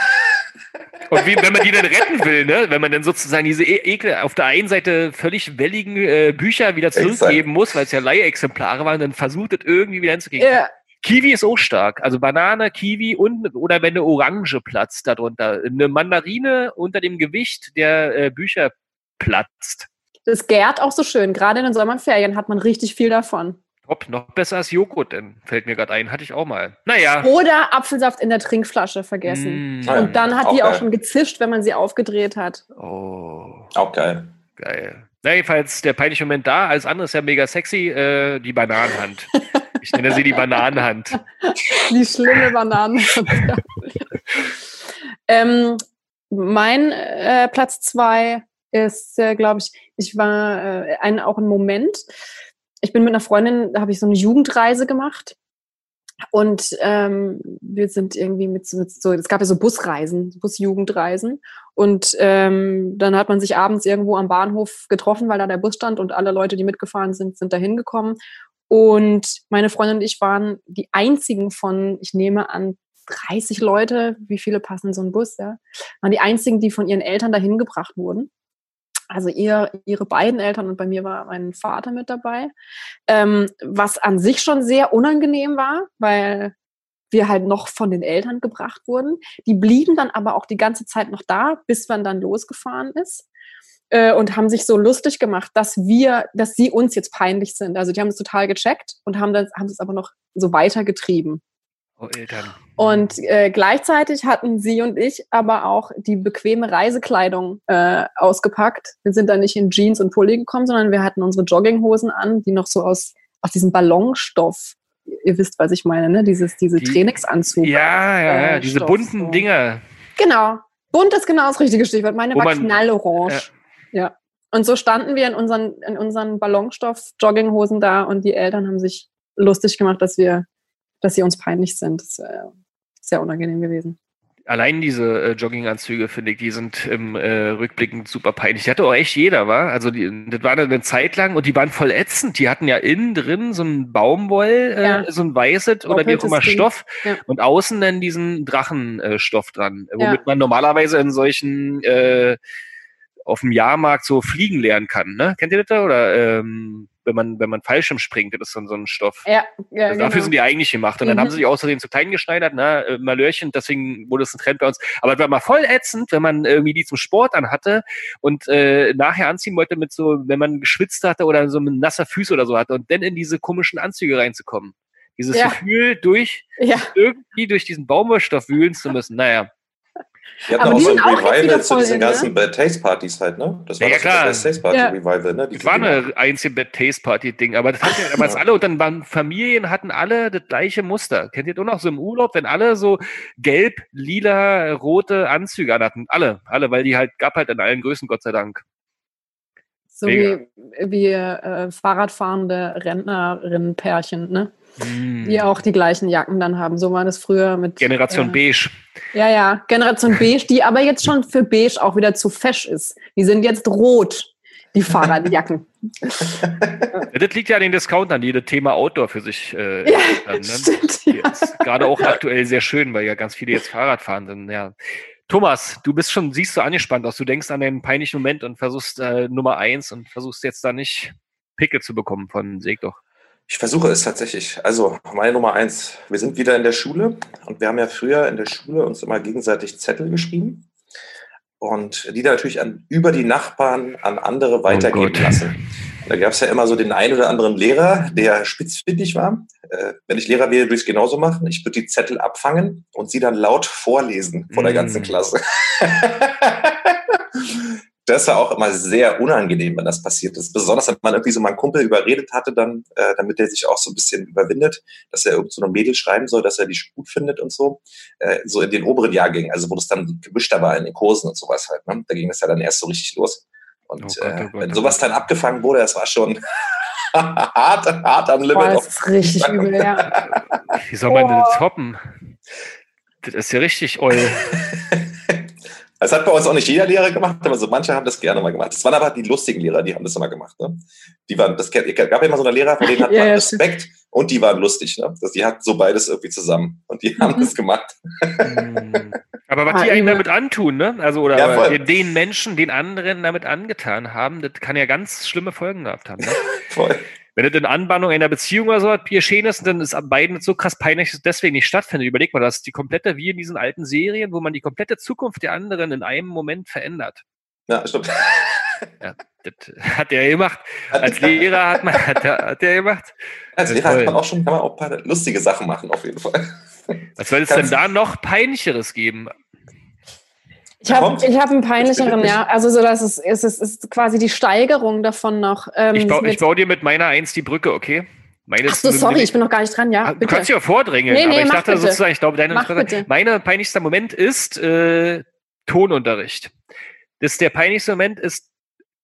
Und wie, wenn man die dann retten will, ne? wenn man dann sozusagen diese e Ekel auf der einen Seite völlig welligen äh, Bücher wieder zurückgeben muss, weil es ja Leihexemplare waren, dann versucht es irgendwie wieder hinzukriegen. Ja, Kiwi ist auch stark. Also Banane, Kiwi und oder wenn eine Orange platzt darunter. Eine Mandarine unter dem Gewicht der äh, Bücher platzt. das gärt auch so schön. Gerade in den Sommerferien hat man richtig viel davon. Top, noch besser als Joghurt, denn fällt mir gerade ein, hatte ich auch mal. Naja. Oder Apfelsaft in der Trinkflasche vergessen. Mm. Und dann hat Auch die auch geil. schon gezischt, wenn man sie aufgedreht hat. Oh, Auch geil. geil. Na, jedenfalls der peinliche Moment da. Alles andere ist ja mega sexy. Äh, die Bananenhand. Ich nenne sie die Bananenhand. Die schlimme Banane. ähm, mein äh, Platz zwei ist, äh, glaube ich, ich war äh, ein, auch ein Moment. Ich bin mit einer Freundin, da habe ich so eine Jugendreise gemacht. Und ähm, wir sind irgendwie mit, so- mit so, es gab ja so Busreisen, Busjugendreisen. Und ähm, dann hat man sich abends irgendwo am Bahnhof getroffen, weil da der Bus stand und alle Leute, die mitgefahren sind, sind da hingekommen. Und meine Freundin und ich waren die einzigen von, ich nehme an, 30 Leute, wie viele passen in so einen Bus, ja, waren die einzigen, die von ihren Eltern dahin gebracht wurden. Also ihr, ihre beiden Eltern und bei mir war mein Vater mit dabei. Ähm, was an sich schon sehr unangenehm war, weil wir halt noch von den Eltern gebracht wurden. Die blieben dann aber auch die ganze Zeit noch da, bis man dann losgefahren ist äh, und haben sich so lustig gemacht, dass wir, dass sie uns jetzt peinlich sind. Also die haben es total gecheckt und haben das, haben es aber noch so weitergetrieben. Oh, Eltern. Und äh, gleichzeitig hatten sie und ich aber auch die bequeme Reisekleidung äh, ausgepackt. Wir sind dann nicht in Jeans und Pulli gekommen, sondern wir hatten unsere Jogginghosen an, die noch so aus, aus diesem Ballonstoff, ihr wisst, was ich meine, ne? Dieses, diese Die- Trainingsanzug. Ja, ja, ja, äh, diese Stoff, bunten so. Dinger. Genau. Bunt ist genau das richtige Stichwort. Meine Wo war man- knallorange. Ja. Und so standen wir in unseren, in unseren Ballonstoff-Jogginghosen da und die Eltern haben sich lustig gemacht, dass wir, dass sie uns peinlich sind. Das ist sehr unangenehm gewesen. Allein diese äh, Jogginganzüge, finde ich, die sind im äh, Rückblickend super peinlich. Die hatte auch echt jeder, war. Also die, das war eine Zeit lang und die waren voll ätzend. Die hatten ja innen drin so ein Baumwoll, äh, Ja. so ein weißes oder wie auch immer. Stoff Ja. und außen dann diesen Drachenstoff äh, dran, äh, Ja. womit man normalerweise in solchen äh, auf dem Jahrmarkt so fliegen lernen kann. Ne? Kennt ihr das da? Oder ähm, wenn man wenn man Fallschirm springt, das ist dann so ein Stoff. Ja, ja Also dafür genau. sind die eigentlich gemacht. Und dann Mhm. haben sie sich außerdem zu klein geschneidert, ne, äh, Malörchen, deswegen wurde es ein Trend bei uns. Aber es war mal voll ätzend, wenn man irgendwie die zum Sport anhatte und äh, nachher anziehen wollte mit so, wenn man geschwitzt hatte oder so mit nasser Füße oder so hatte und dann in diese komischen Anzüge reinzukommen. Dieses Ja. Gefühl, durch ja. irgendwie durch diesen Baumwollstoff wühlen zu müssen. Naja. Die hatten Aber auch die so ein Revival zu diesen in, ne? ganzen Bad Taste Partys halt, ne? Das war Ja, das klar. Bad Taste Party Ja. Revival, ne? Die Das war eine einzige Bad Taste Party Ding, aber das hatten ja damals alle und dann waren Familien hatten alle das gleiche Muster. Kennt ihr auch noch so im Urlaub, wenn alle so gelb, lila, rote Anzüge hatten? Alle, alle, weil die halt gab halt in allen Größen, Gott sei Dank. So Mega. wie, wie äh, Fahrradfahrende Rentnerinnen-Pärchen, ne? Mm. Die auch die gleichen Jacken dann haben. So war das früher mit. Generation äh, Beige. Ja, ja, Generation Beige, die aber jetzt schon für Beige auch wieder zu fesch ist. Die sind jetzt rot, die Fahrradjacken. Ja, das liegt ja an den Discountern, die das Thema Outdoor für sich äh, Ja, haben, ne? Stimmt, ja. Gerade auch aktuell sehr schön, weil ja ganz viele jetzt Fahrrad fahren sind. Ja. Thomas, du bist schon, siehst du angespannt aus. Du denkst an den peinlichen Moment und versuchst äh, Nummer eins und versuchst jetzt da nicht Pickel zu bekommen von Seg doch. Ich versuche es tatsächlich. Also, meine Nummer eins. Wir sind wieder in der Schule und wir haben ja früher in der Schule uns immer gegenseitig Zettel geschrieben und die dann natürlich an, über die Nachbarn an andere weitergeben Gott. lassen. Da gab es ja immer so den einen oder anderen Lehrer, der spitzfindig war. Äh, wenn ich Lehrer wäre, würde ich es genauso machen. Ich würde die Zettel abfangen und sie dann laut vorlesen vor der ganzen Mm. Klasse. das war auch immer sehr unangenehm, wenn das passiert ist. Besonders, wenn man irgendwie so meinen Kumpel überredet hatte, dann, äh, damit er sich auch so ein bisschen überwindet, dass er irgend so einem Mädel schreiben soll, dass er die gut findet und so. Äh, so in den oberen Jahrgängen, also wo das dann gemischter war in den Kursen und sowas halt. Ne? Da ging das ja dann erst so richtig los. Und Oh Gott, äh, oh Gott, wenn oh sowas dann abgefangen wurde, das war schon hart, hart am Limit. Boah, das ist richtig übel, ja. Wie soll man denn Oh. das toppen? Das ist ja richtig oll. Das hat bei uns auch nicht jeder Lehrer gemacht, aber so manche haben das gerne mal gemacht. Das waren aber die lustigen Lehrer, die haben das immer gemacht. Ne? Die waren, das gab ja immer so eine Lehrer, von denen hat Ja, man ja, Respekt und die waren lustig. Ne? Das, die hatten so beides irgendwie zusammen und die haben Mhm. das gemacht. Aber was Ah, die übel. damit antun, ne? Also oder Ja, den Menschen, den anderen damit angetan haben, das kann ja ganz schlimme Folgen gehabt haben. Ne? Voll. Wenn das in Anbahnung einer Beziehung oder so hat, geschehen ist, dann ist an beiden so krass peinlich, dass es deswegen nicht stattfindet. Überleg mal, das ist die komplette, wie in diesen alten Serien, wo man die komplette Zukunft der anderen in einem Moment verändert. Ja, stimmt. Ja, das hat er gemacht. Als Lehrer hat man, hat er, hat er gemacht. Als Lehrer hat man auch schon kann man auch ein paar lustige Sachen machen, auf jeden Fall. Was soll es denn da noch peinlicheres geben? Ich habe hab einen Das peinlicheren, ja. Also so, dass es, es, ist, es ist quasi die Steigerung davon noch. Ähm, Ich, bau, ich baue dir mit meiner Eins die Brücke, okay? Meine Ach so, ist- sorry, ich bin noch gar nicht dran, ja. Ah, Du Bitte. kannst dich ja vordrängeln, Nee, nee, aber ich dachte bitte. sozusagen, ich glaube, deine bitte. meine peinlichster Moment ist äh, Tonunterricht. Das der peinlichste Moment ist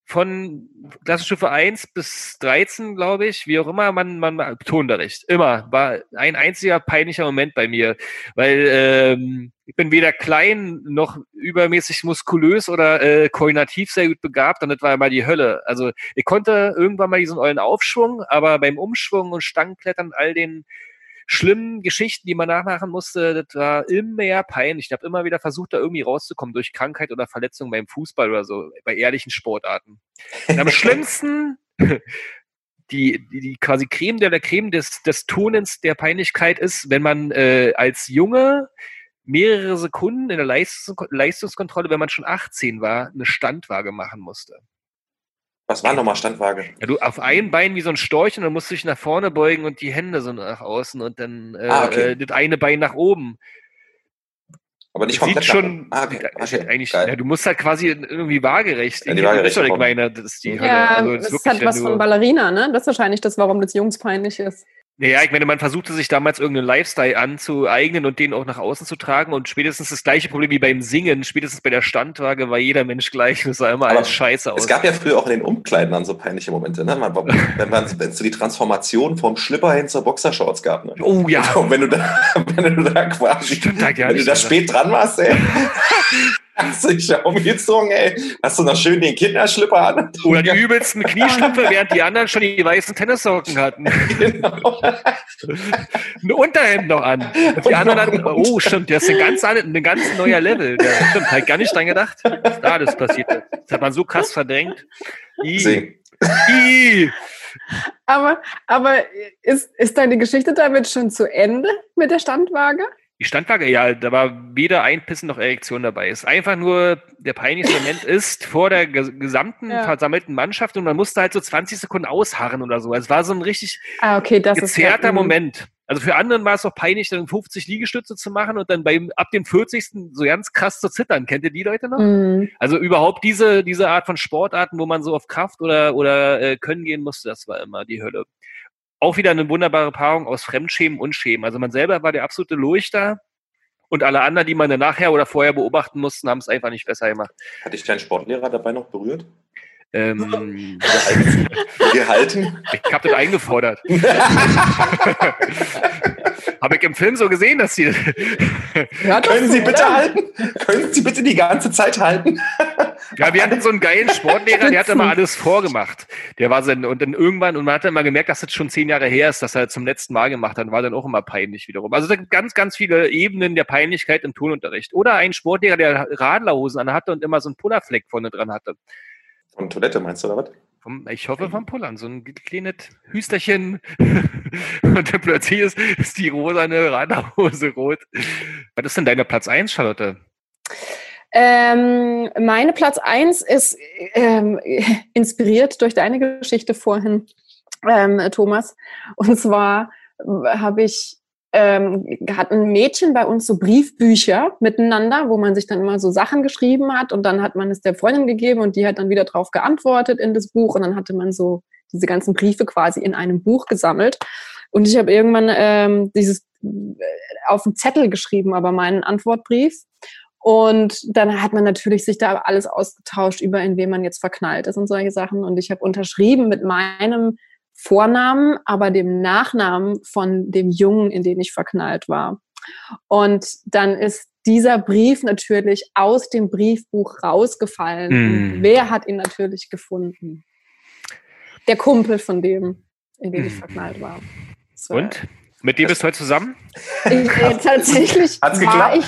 von Klassenstufe 1 bis 13, glaube ich, wie auch immer, man, man Tonunterricht. Immer. War ein einziger peinlicher Moment bei mir. Weil ähm, ich bin weder klein noch übermäßig muskulös oder äh, koordinativ sehr gut begabt und das war immer die Hölle. Also ich konnte irgendwann mal diesen ollen Aufschwung, aber beim Umschwung und Stangenklettern all den schlimmen Geschichten, die man nachmachen musste, das war immer peinlich. Ich habe immer wieder versucht, da irgendwie rauszukommen durch Krankheit oder Verletzung beim Fußball oder so, bei ehrlichen Sportarten. Und am schlimmsten, die, die, die quasi Creme der, der Creme des, des Tonens der Peinlichkeit ist, wenn man äh, als Junge mehrere Sekunden in der Leistungs Leistungskontrolle, wenn man schon 18 war, eine Standwaage machen musste. Was war nochmal Standwaage? Ja, du auf ein Bein wie so ein Storch und dann musst du dich nach vorne beugen und die Hände so nach außen und dann äh, Ah, okay. äh, das eine Bein nach oben. Aber nicht Das komplett sieht nach schon, oben. Ah, okay. das okay. eigentlich, ja, du musst halt quasi irgendwie waagerecht. Ja, die waagerecht das ich meine, das ist die Hölle. ja, Also, das ist ist wirklich, halt was von Ballerina, ne? Das ist wahrscheinlich das, warum das Jungs peinlich ist. Naja, ich meine, man versuchte sich damals irgendeinen Lifestyle anzueignen und den auch nach außen zu tragen und spätestens das gleiche Problem wie beim Singen, spätestens bei der Standwaage war jeder Mensch gleich und es sah immer Aber alles scheiße aus. Es gab ja früher auch in den Umkleiden dann so peinliche Momente, ne? Man, wenn man wenn es so die Transformation vom Schlipper hin zur Boxershorts gab, ne? oh ja, Und wenn du da, wenn du da quasi, Stimmt wenn du da spät dran warst, ey, hast du dich ja umgezogen, ey, hast du noch schön den Kinderschlipper an. oder die übelsten Knieschlüpfe, während die anderen schon die weißen Tennissocken hatten. genau. ein Unterhemd noch an. Und die Und anderen hatten, oh stimmt, der ist ein ganz, an- ein ganz neuer Level. Der, stimmt, halt gar nicht dran gedacht, was da alles passiert ist. Das hat man so krass verdrängt. I. I. Aber, aber ist, ist deine Geschichte damit schon zu Ende mit der Standwaage? Die Standwaage, ja, da war weder Einpissen noch Erektion dabei. Es ist einfach nur, der peinlichste Moment ist vor der ges- gesamten Ja. versammelten Mannschaft und man musste halt so 20 Sekunden ausharren oder so. Es war so ein richtig Ah, okay, gezerrter mm. Moment. Also für anderen war es auch peinlich, dann 50 Liegestütze zu machen und dann beim, ab dem 40. so ganz krass zu zittern. Kennt ihr die Leute noch? Mm. Also überhaupt diese, diese Art von Sportarten, wo man so auf Kraft oder, oder äh, Können gehen musste, das war immer die Hölle. Auch wieder eine wunderbare Paarung aus Fremdschämen und Schämen. Also man selber war der absolute Leuchter und alle anderen, die man dann nachher oder vorher beobachten mussten, haben es einfach nicht besser gemacht. Hat dich dein Sportlehrer dabei noch berührt? Ähm, Gehalten? Gehalten? ich habe das eingefordert. habe ich im Film so gesehen, dass sie. Können Sie bitte halten? Können Sie bitte die ganze Zeit halten? Ja, wir hatten so einen geilen Sportlehrer, der hat immer alles vorgemacht. Der war so, und dann irgendwann, und man hat dann mal gemerkt, dass das schon zehn Jahre her ist, dass er zum letzten Mal gemacht hat, war dann auch immer peinlich wiederum. Also da gibt ganz, ganz viele Ebenen der Peinlichkeit im Turnunterricht. Oder ein Sportlehrer, der Radlerhosen anhatte und immer so einen Pullerfleck vorne dran hatte. Von Toilette meinst du, oder was? Ich hoffe vom Pullern, so ein kleines Hüsterchen. und dann plötzlich ist, ist die rosane Radlerhose rot. Was ist denn deine Platz eins, Charlotte? Ähm, meine Platz 1 ist ähm, inspiriert durch deine Geschichte vorhin, ähm, Thomas. Und zwar habe ich ähm, hat ein Mädchen bei uns so Briefbücher miteinander, wo man sich dann immer so Sachen geschrieben hat und dann hat man es der Freundin gegeben und die hat dann wieder drauf geantwortet in das Buch und dann hatte man so diese ganzen Briefe quasi in einem Buch gesammelt. Und ich habe irgendwann ähm, dieses äh, auf einen Zettel geschrieben, aber meinen Antwortbrief. Und dann hat man natürlich sich da alles ausgetauscht über, in wem man jetzt verknallt ist und solche Sachen. Und ich habe unterschrieben mit meinem Vornamen, aber dem Nachnamen von dem Jungen, in den ich verknallt war. Und dann ist dieser Brief natürlich aus dem Briefbuch rausgefallen. Mm. wer hat ihn natürlich gefunden? Der Kumpel von dem, in den ich mm. verknallt war. So. Und? Mit dem bist du heute zusammen? Ich, äh, tatsächlich Hat's war ich,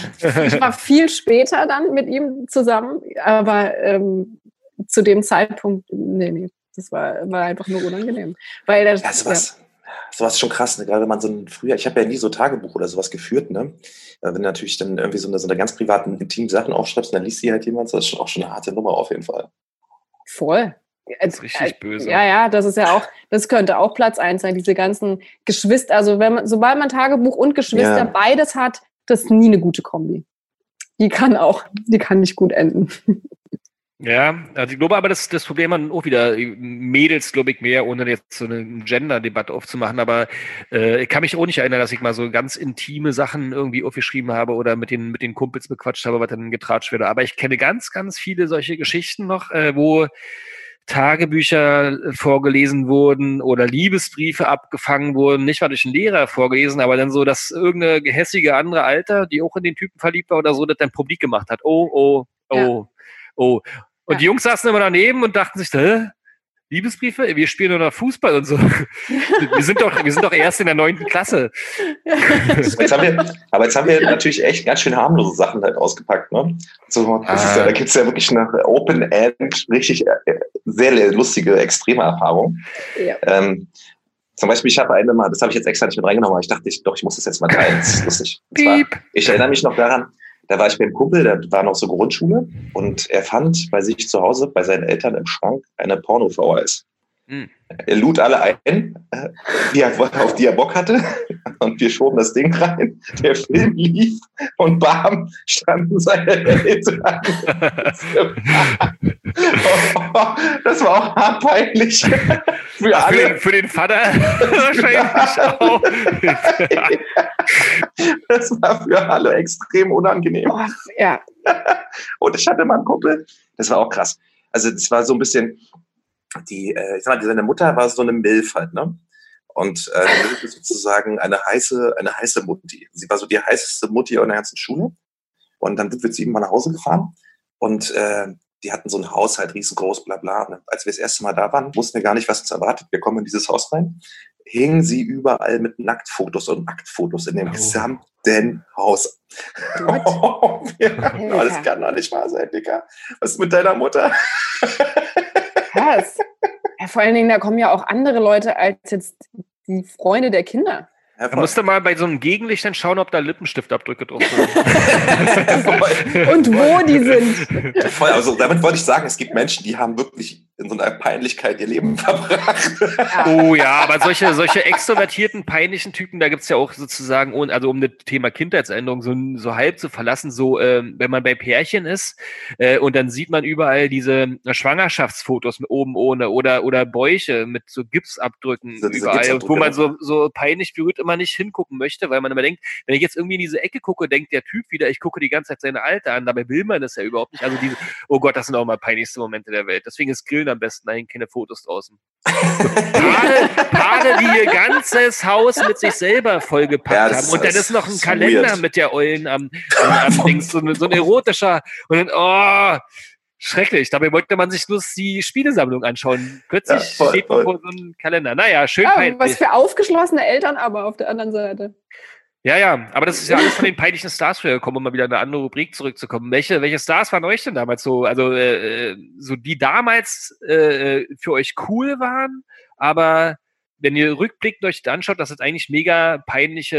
ich war viel später dann mit ihm zusammen, aber ähm, zu dem Zeitpunkt, nee, nee, das war, war einfach nur unangenehm. Weil das, ja, sowas, ja. sowas ist schon krass, ne? gerade wenn man so ein früher, ich habe ja nie so Tagebuch oder sowas geführt, ne? Wenn du natürlich dann irgendwie so eine, so eine ganz privaten, intimen Sachen aufschreibst, dann liest sie halt jemand, das ist schon auch schon eine harte Nummer auf jeden Fall. Voll. Das ist richtig böse. Ja, ja, das ist ja auch, das könnte auch Platz eins sein, diese ganzen Geschwister. Also wenn man, sobald man Tagebuch und Geschwister ja. beides hat, das ist nie eine gute Kombi. Die kann auch, die kann nicht gut enden. Ja, also ich glaube aber, das, das Problem hat auch wieder Mädels, glaube ich, mehr, ohne jetzt so eine Gender-Debatte aufzumachen. Aber äh, ich kann mich auch nicht erinnern, dass ich mal so ganz intime Sachen irgendwie aufgeschrieben habe oder mit den, mit den Kumpels bequatscht habe, was dann getratscht wird. Aber ich kenne ganz, ganz viele solche Geschichten noch, äh, wo Tagebücher vorgelesen wurden oder Liebesbriefe abgefangen wurden, nicht mal durch einen Lehrer vorgelesen, aber dann so, dass irgendeine gehässige andere Alter, die auch in den Typen verliebt war oder so, das dann publik gemacht hat. Oh, oh, oh, ja. oh. Und ja. die Jungs saßen immer daneben und dachten sich, hä? Liebesbriefe? Wir spielen nur noch Fußball und so. wir, sind doch, wir sind doch erst in der neunten Klasse. Jetzt wir, aber jetzt haben wir natürlich echt ganz schön harmlose Sachen halt ausgepackt. Ne? So, ah. ja, da gibt es ja wirklich eine Open End, richtig äh, sehr lustige, extreme Erfahrung. Ja. Ähm, zum Beispiel, ich habe eine mal, das habe ich jetzt extra nicht mit reingenommen, aber ich dachte, ich, doch, ich muss das jetzt mal teilen. Das ist lustig. Zwar, ich erinnere mich noch daran, da war ich beim Kumpel, der war noch so Grundschule und er fand bei sich zu Hause, bei seinen Eltern im Schrank, eine Porno-VHS. Mhm. Er lud alle ein, die er, auf die er Bock hatte. Und wir schoben das Ding rein. Der Film lief und bam, standen seine Eltern. Das war auch hart peinlich. Für, alle. Für, den, für den Vater wahrscheinlich auch. Das war für alle extrem unangenehm. Oh, ja. Und ich hatte mal einen Kumpel, das war auch krass. Also, das war so ein bisschen, die, äh, ich sag mal, seine Mutter war so eine Milf halt, ne? Und äh, Milf ist sozusagen eine heiße, eine heiße Mutti. Sie war so die heißeste Mutti in der ganzen Schule. Und dann wird sie irgendwann nach Hause gefahren. Und äh, die hatten so ein Haus halt riesengroß, bla bla. Und als wir das erste Mal da waren, wussten wir gar nicht, was uns erwartet. Wir kommen in dieses Haus rein, hingen sie überall mit Nacktfotos und Nacktfotos in dem oh. gesamten Haus. Oh, ja, das kann doch nicht wahr sein, Dicker. Was ist mit deiner Mutter? Krass. Ja, vor allen Dingen, da kommen ja auch andere Leute als jetzt die Freunde der Kinder. Ja, da musst du mal bei so einem Gegenlicht dann schauen, ob da Lippenstiftabdrücke drauf sind. Und wo die sind. Voll, also damit wollte ich sagen, es gibt Menschen, die haben wirklich in so einer Peinlichkeit ihr Leben verbracht. Oh ja, aber solche, solche extrovertierten, peinlichen Typen, da gibt es ja auch sozusagen, also um das Thema Kindheitsänderung so, so halb zu verlassen, so ähm, wenn man bei Pärchen ist äh, und dann sieht man überall diese Schwangerschaftsfotos mit oben ohne oder, oder Bäuche mit so Gipsabdrücken so überall, Gipsabdrücke, wo man so, so peinlich berührt immer nicht hingucken möchte, weil man immer denkt, wenn ich jetzt irgendwie in diese Ecke gucke, denkt der Typ wieder, ich gucke die ganze Zeit seine Alte an, dabei will man das ja überhaupt nicht. Also diese, oh Gott, das sind auch mal peinlichste Momente der Welt. Deswegen ist Grillen am besten, da hängen keine Fotos draußen. Paare, Paare, die ihr ganzes Haus mit sich selber vollgepackt ja, haben. Und dann ist noch ein Kalender weird. mit der Eulen am, am, am Dings, so, so, ein erotischer. Und dann, oh, schrecklich. Dabei wollte man sich bloß die Spielesammlung anschauen. Plötzlich ja, voll, steht voll. so ein Kalender. Naja, schön ja, peinlich. Was für aufgeschlossene Eltern aber auf der anderen Seite. Ja, ja, aber das ist ja alles von den peinlichen Stars früher gekommen, um mal wieder eine andere Rubrik zurückzukommen. Welche, welche Stars waren euch denn damals so, also äh, äh so die damals äh, äh, für euch cool waren, aber wenn ihr rückblickend euch das anschaut, dass es eigentlich mega peinliche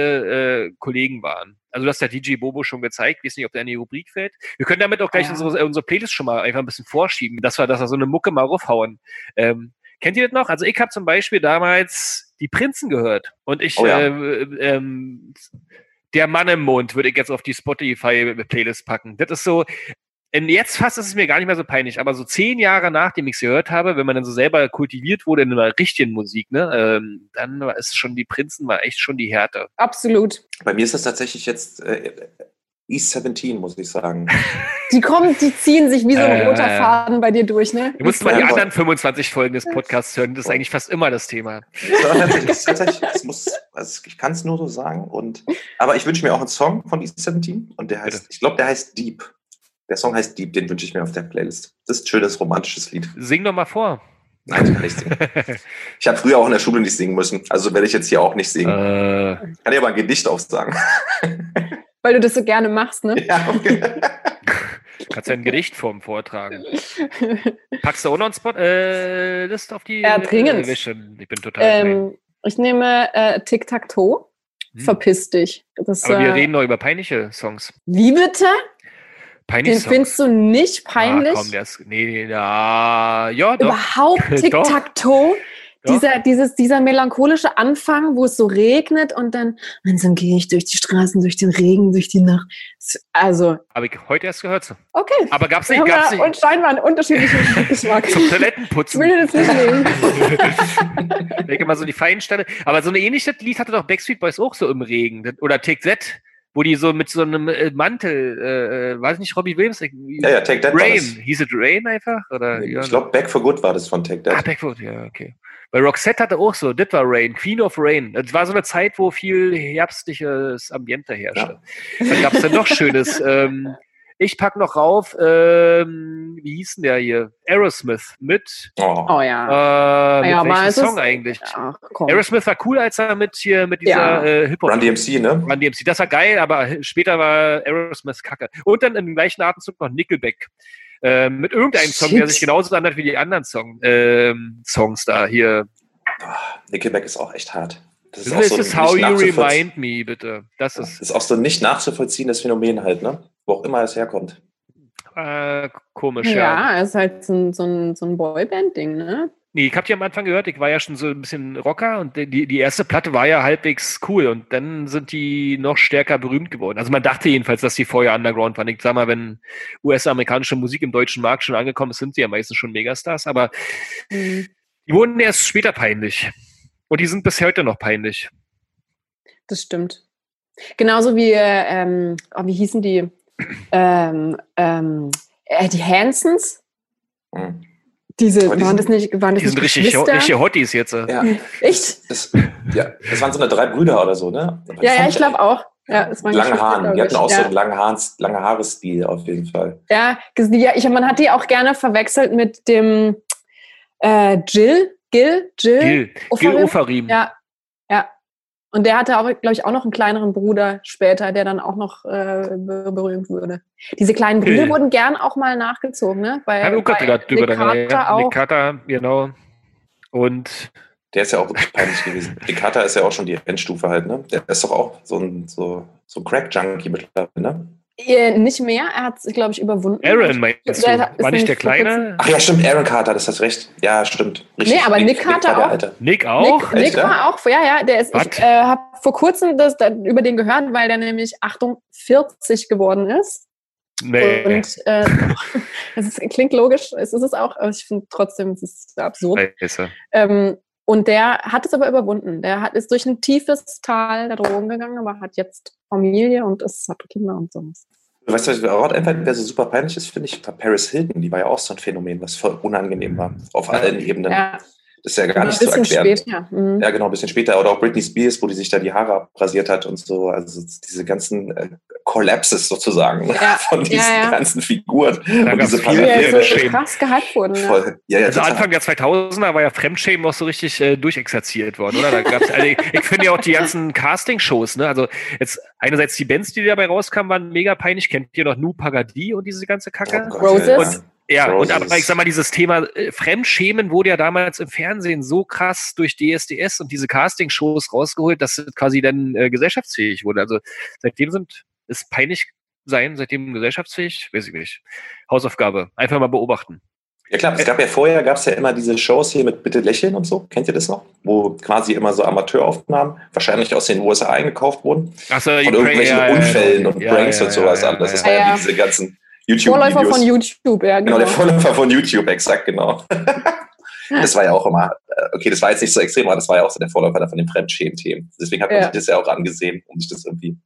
äh, Kollegen waren. Also das hat DJ Bobo schon gezeigt. Ich weiß nicht, ob der in die Rubrik fällt. Wir können damit auch gleich Ja. unsere, unsere Playlist schon mal einfach ein bisschen vorschieben, dass wir, dass wir so eine Mucke mal raufhauen. Ähm, kennt ihr das noch? Also ich habe zum Beispiel damals die Prinzen gehört. Und ich, Oh ja. äh, ähm, der Mann im Mond würde ich jetzt auf die Spotify-Playlist packen. Das ist so, jetzt fast ist es mir gar nicht mehr so peinlich, aber so zehn Jahre nachdem ich es gehört habe, wenn man dann so selber kultiviert wurde in einer richtigen Musik, ne, ähm, dann war es schon die Prinzen, war echt schon die Härte. Absolut. Bei mir ist das tatsächlich jetzt äh, East 17, muss ich sagen. Die kommen, die ziehen sich wie so ein Äh, roter Faden bei dir durch, ne? Du musst mal die anderen 25 Folgen des Podcasts hören, das ist eigentlich fast immer das Thema. Das muss, also ich kann es nur so sagen. Und, aber ich wünsche mir auch einen Song von East 17 und der heißt, Bitte. ich glaube, der heißt Deep. Der Song heißt Deep, den wünsche ich mir auf der Playlist. Das ist ein schönes romantisches Lied. Sing doch mal vor. Nein, das kann ich singen. Ich habe früher auch in der Schule nicht singen müssen, also werde ich jetzt hier auch nicht singen. äh, Kann ich aber ein Gedicht aufsagen. Weil du das so gerne machst, ne? ja, okay. kannst ja ein Gedichtform vortragen. Packst du auch noch einen Spot, äh, List auf die Ja, dringend. Äh, Wische? ich bin total ähm, ich nehme äh, Tic-Tac-Toe. Hm. Verpiss dich. Das, Aber wir äh, reden doch über peinliche Songs. Wie bitte? Peinliche Den Songs. findest du nicht peinlich? Ah, komm, der ist, nee, nee, ja, ja, doch. Überhaupt. Tic-Tac-Toe? Dieser, dieses, dieser melancholische Anfang, wo es so regnet und dann, und dann gehe ich durch die Straßen, durch den Regen, durch die Nacht. Also, Habe ich heute erst gehört. So. okay. Aber gab's Wir nicht, gab's nicht und scheinbar einen unterschiedlichen Geschmack. zum Ich Toilettenputzen. will das nicht nehmen. ich denke mal so die Feinstelle. Aber so ein ähnliches Lied hatte doch Backstreet Boys auch so im Regen. Oder Take That, wo die so mit so einem äh, Mantel, äh, äh, weiß nicht, Robbie Williams? ja, ja, Take That war Rain. das. Hieß es Rain einfach? Oder, Ich glaube, Back for Good war das von Take Ah, That. Backwood, ja, okay. Weil Roxette hatte auch so, das war Rain, Queen of Rain. Das war so eine Zeit, wo viel herbstliches Ambiente herrschte. Dann gab es dann noch Schönes. Ähm, ich pack noch rauf, ähm, wie hieß denn der hier? Aerosmith mit, Oh. Oh ja. äh, mit Ja, welchem ist- Song eigentlich? Ach, komm. Aerosmith war cool, als er mit hier mit dieser Ja. äh, Hip-Hop Run DMC, ne? Run DMC. Das war geil, aber später war Aerosmith kacke. Und dann im gleichen Atemzug noch Nickelback. Ähm, mit irgendeinem Song, der Shit. sich genauso anhört wie die anderen Song, ähm, Songs da hier. Nickelback ist auch echt hart. Das This so is ein how you remind me, bitte. Das Das ist ist auch so ein nicht nachzuvollziehendes Phänomen halt, ne? Wo auch immer es herkommt. äh, komisch, ja. Ja, ist halt so ein, so ein, so ein Boyband-Ding, ne? Nee, ich hab die am Anfang gehört, ich war ja schon so ein bisschen Rocker und die, die erste Platte war ja halbwegs cool und dann sind die noch stärker berühmt geworden. Also man dachte jedenfalls, dass die vorher Underground waren. Ich sag mal, wenn US-amerikanische Musik im deutschen Markt schon angekommen ist, sind sie ja meistens schon Megastars, aber Mhm. die wurden erst später peinlich. Und die sind bis heute noch peinlich. Das stimmt. Genauso wie, äh, ähm, oh, wie hießen die? Ähm, ähm, äh, die Hansons? Hm. Diese, Aber die waren sind- das nicht, waren das Die sind nicht richtig, richtige Hotties jetzt. äh. Ja, Echt? das, ja, das waren so eine drei Brüder oder so, ne? Ja, ja, ich glaube auch. Ja, es waren Lange Haaren. Die hatten auch so ja. einen langen, Haaren, lange Haare-Stil auf jeden Fall. Ja, ges- die- ja, ich, man hat die auch gerne verwechselt mit dem äh, Jill. Gil? Jill? Gil, Gil Ofarim? Ofarim. Ja, ja. Und der hatte auch, glaube ich, auch noch einen kleineren Bruder später, der dann auch noch äh, be- berühmt wurde. Diese kleinen Brüder wurden gern auch mal nachgezogen, ne? Bei, Hab ich auch bei gerade drüber. Nick Carter, genau. Und Der ist ja auch wirklich peinlich gewesen. Nick Carter ist ja auch schon die Endstufe halt, ne? Der ist doch auch so ein, so, so ein Crack-Junkie mittlerweile, ne? Äh, nicht mehr, er hat es, glaube ich, überwunden. Aaron meinst du? War nicht der Kleine? Ach ja, stimmt, Aaron Carter, das hast recht. Ja, stimmt. Nee, aber Nick Carter war der auch. Alte. Nick auch? Nick, Nick Echt, war auch, ja, ja, der ist, Was? ich äh, habe vor kurzem das, da, über den gehört, weil der nämlich, Achtung, 40 geworden ist. Nee. Und äh, das ist, klingt logisch, es ist es auch, aber ich finde trotzdem, es ist absurd. Scheiße. Ähm, und der hat es aber überwunden. Der hat, ist durch ein tiefes Tal der Drogen gegangen, aber hat jetzt Familie und ist, hat Kinder und sowas. Weißt du, was auch einfach, wer so super peinlich ist, finde ich, war Paris Hilton. Die war ja auch so ein Phänomen, was voll unangenehm war. Auf allen Ebenen. Ja, Das ist ja gar nicht zu bisschen erklären. später. Mhm. Ja, genau, ein bisschen später. Oder auch Britney Spears, wo die sich da die Haare abrasiert hat und so. Also diese ganzen äh, Collapses sozusagen Ja, von diesen ja, ja. ganzen Figuren. Da und gab's diese viel Die ja so Fremdschämen. krass gehypt wurden. Ja. Voll, ja, ja, Also total. Anfang der 2000er war ja Fremdschämen auch so richtig äh, durchexerziert worden, oder? Da gab's, also ich, ich finde ja auch die ganzen Casting-Shows, ne? Also jetzt einerseits die Bands, die dabei rauskamen, waren mega peinlich. Kennt ihr noch Nu Pagadi und diese ganze Kacke? Oh Gott, Roses? ja, ja. Und aber es. ich sag mal, dieses Thema äh, Fremdschämen wurde ja damals im Fernsehen so krass durch DSDS und diese Castingshows rausgeholt, dass es quasi dann äh, gesellschaftsfähig wurde. Also seitdem sind, ist peinlich sein, seitdem gesellschaftsfähig, weiß ich nicht. Hausaufgabe. Einfach mal beobachten. Ja klar, es gab ja vorher, gab es ja immer diese Shows hier mit Bitte lächeln und so. Kennt ihr das noch? Wo quasi immer so Amateuraufnahmen, wahrscheinlich aus den USA eingekauft wurden. Achso, Von irgendwelchen Unfällen und Pranks und sowas alles. Das Ja, war ja, ja. wie diese ganzen Vorläufer von YouTube-Videos. YouTube, ja, Genau, genau. der Vorläufer von YouTube, exakt, genau. Das war ja auch immer, äh, okay, das war jetzt nicht so extrem, aber das war ja auch so der Vorläufer von den Fremdschämen-Themen. Deswegen hat man Ja. sich das ja auch angesehen, um sich das irgendwie,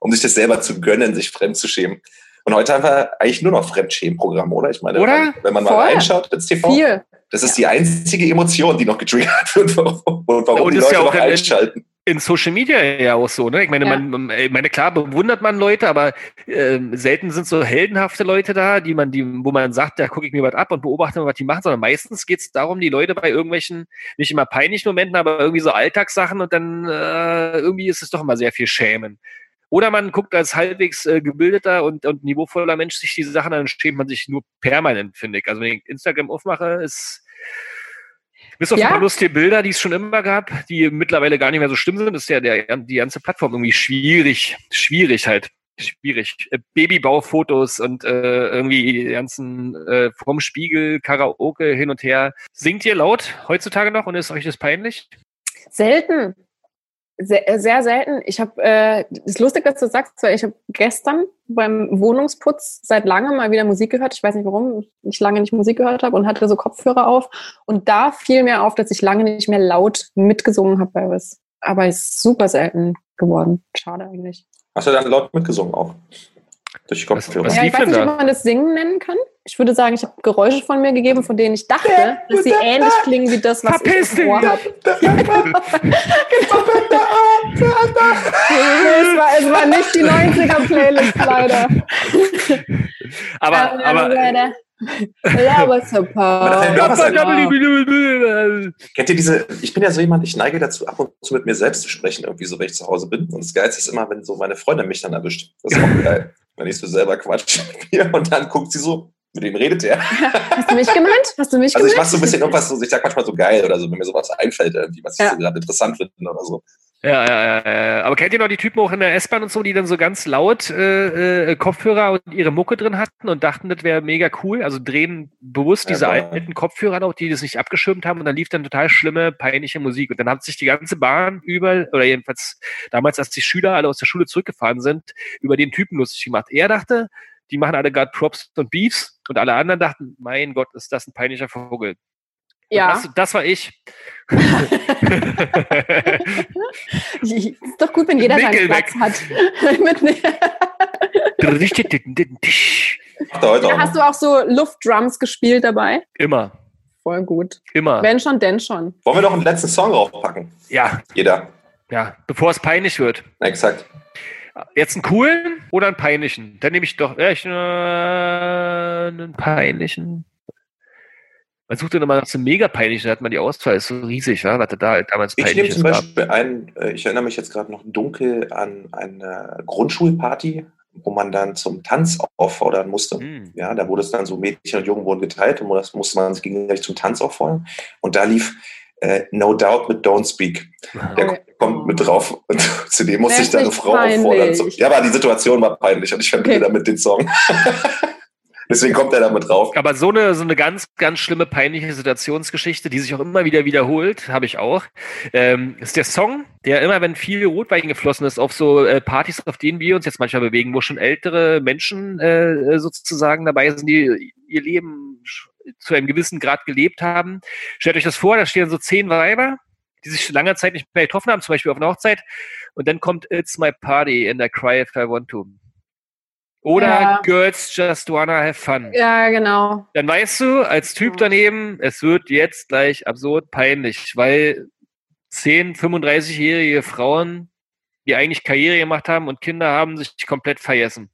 um sich das selber zu gönnen, sich fremd zu schämen. Und heute haben wir eigentlich nur noch Fremdschämen-Programm, oder? Ich meine, Oder? wenn man, man mal Voll. reinschaut ins TV, Viel. das ist die einzige Emotion, die noch getriggert wird, warum, und warum Und die ist Leute ja auch noch in- einschalten. in Social Media ja auch so, ne? Ich meine, Ja. man, ich meine, klar bewundert man Leute, aber ähm, selten sind so heldenhafte Leute da, die man, die, wo man sagt, da gucke ich mir was ab und beobachte mal, was die machen, sondern meistens geht es darum, die Leute bei irgendwelchen, nicht immer peinlichen Momenten, aber irgendwie so Alltagssachen und dann äh, irgendwie ist es doch immer sehr viel Schämen. Oder man guckt als halbwegs äh, gebildeter und, und niveauvoller Mensch sich diese Sachen an, dann schämt man sich nur permanent, finde ich. Also wenn ich Instagram aufmache, ist bis auf Ja. ein paar lustige Bilder, die es schon immer gab, die mittlerweile gar nicht mehr so schlimm sind, ist ja der, die ganze Plattform irgendwie schwierig. Schwierig halt. Schwierig. Äh, Babybaufotos und äh, irgendwie die ganzen äh, vom Spiegel, Karaoke hin und her. Singt ihr laut heutzutage noch und ist euch das peinlich? Selten. Sehr, äh, sehr selten. Ich habe, äh, das ist lustig, dass du sagst, weil ich habe gestern beim Wohnungsputz seit langem mal wieder Musik gehört. Ich weiß nicht warum, ich lange nicht Musik gehört habe und hatte so Kopfhörer auf. Und da fiel mir auf, dass ich lange nicht mehr laut mitgesungen habe bei was. Aber ist super selten geworden. Schade eigentlich. Hast du dann laut mitgesungen auch? Durch die Kopfhörer. Was ja, lief ich weiß nicht, da? ob man das Singen nennen kann. Ich würde sagen, ich habe Geräusche von mir gegeben, von denen ich dachte, dass sie ähnlich klingen wie das, was Verpiss ich im Ohr dich! habe. es, war, es war nicht die 90er-Playlist, leider. Aber, Ähm, aber, leider. Ja, was Aber aber Kennt ihr diese, ich bin ja so jemand, ich neige dazu, ab und zu mit mir selbst zu sprechen, irgendwie so, wenn ich zu Hause bin. Und das Geilste ist immer, wenn so meine Freundin mich dann erwischt. Das ist auch geil. Wenn ich so selber quatsch mit mir und dann guckt sie so, mit wem redet der? Hast du mich gemeint? Hast du mich Also ich gemeint? mache so ein bisschen irgendwas, so, ich sag manchmal so geil oder so, wenn mir sowas einfällt, irgendwie, was ich Ja. so gerade interessant finde oder so. Ja, ja, ja, ja. Aber kennt ihr noch die Typen auch in der S-Bahn und so, die dann so ganz laut äh, äh, Kopfhörer und ihre Mucke drin hatten und dachten, das wäre mega cool? Also drehen bewusst Ja, diese boah. alten Kopfhörer noch, die das nicht abgeschirmt haben und dann lief dann total schlimme, peinliche Musik. Und dann hat sich die ganze Bahn über, oder jedenfalls damals, als die Schüler alle aus der Schule zurückgefahren sind, über den Typen lustig gemacht. Er dachte, die machen alle gerade Props und Beefs und alle anderen dachten, mein Gott, ist das ein peinlicher Vogel. Ja, Das, das war ich. ist doch gut, wenn jeder seinen. Platz hat. Ja, hast du auch so Luftdrums gespielt dabei? immer, Voll gut. immer. Wenn schon, denn schon. Wollen wir noch einen letzten Song draufpacken? Ja, Jeder. ja, bevor es peinlich wird. Exakt. Jetzt einen coolen oder einen peinlichen? Dann nehme ich doch echt äh, einen peinlichen. Man sucht dann immer nach so einem mega peinlichen, da hat man die Auswahl, ist so riesig, wa? was da halt damals Ich nehme zum gab. Beispiel einen, äh, ich erinnere mich jetzt gerade noch dunkel an eine Grundschulparty, wo man dann zum Tanz auffordern musste. Hm. Ja, da wurde es dann so Mädchen und Jungen wurden geteilt und das musste man sich gegenseitig zum Tanz auffordern. Und da lief äh, No Doubt mit Don't Speak. Der Okay. kommt mit drauf und zu dem Wär ich dann eine Frau auffordern. peinlich. So, ja, aber die Situation war peinlich und ich verbinde Okay. damit den Song. Deswegen kommt er damit drauf. Aber so eine, so eine ganz, ganz schlimme, peinliche Situationsgeschichte, die sich auch immer wieder wiederholt, habe ich auch, ähm, ist der Song, der immer, wenn viel Rotwein geflossen ist, auf so äh, Partys, auf denen wir uns jetzt manchmal bewegen, wo schon ältere Menschen äh, sozusagen dabei sind, die ihr Leben zu einem gewissen Grad gelebt haben. Stellt euch das vor, da stehen so zehn Weiber, die sich lange Zeit nicht mehr getroffen haben, zum Beispiel auf einer Hochzeit, und dann kommt It's My Party and I Cry If I Want To. Oder Ja. Girls Just Wanna Have Fun Ja, genau. dann weißt du als Typ daneben, es wird jetzt gleich absurd peinlich, weil 10, 35-jährige Frauen, die eigentlich Karriere gemacht haben und Kinder haben, sich komplett vergessen.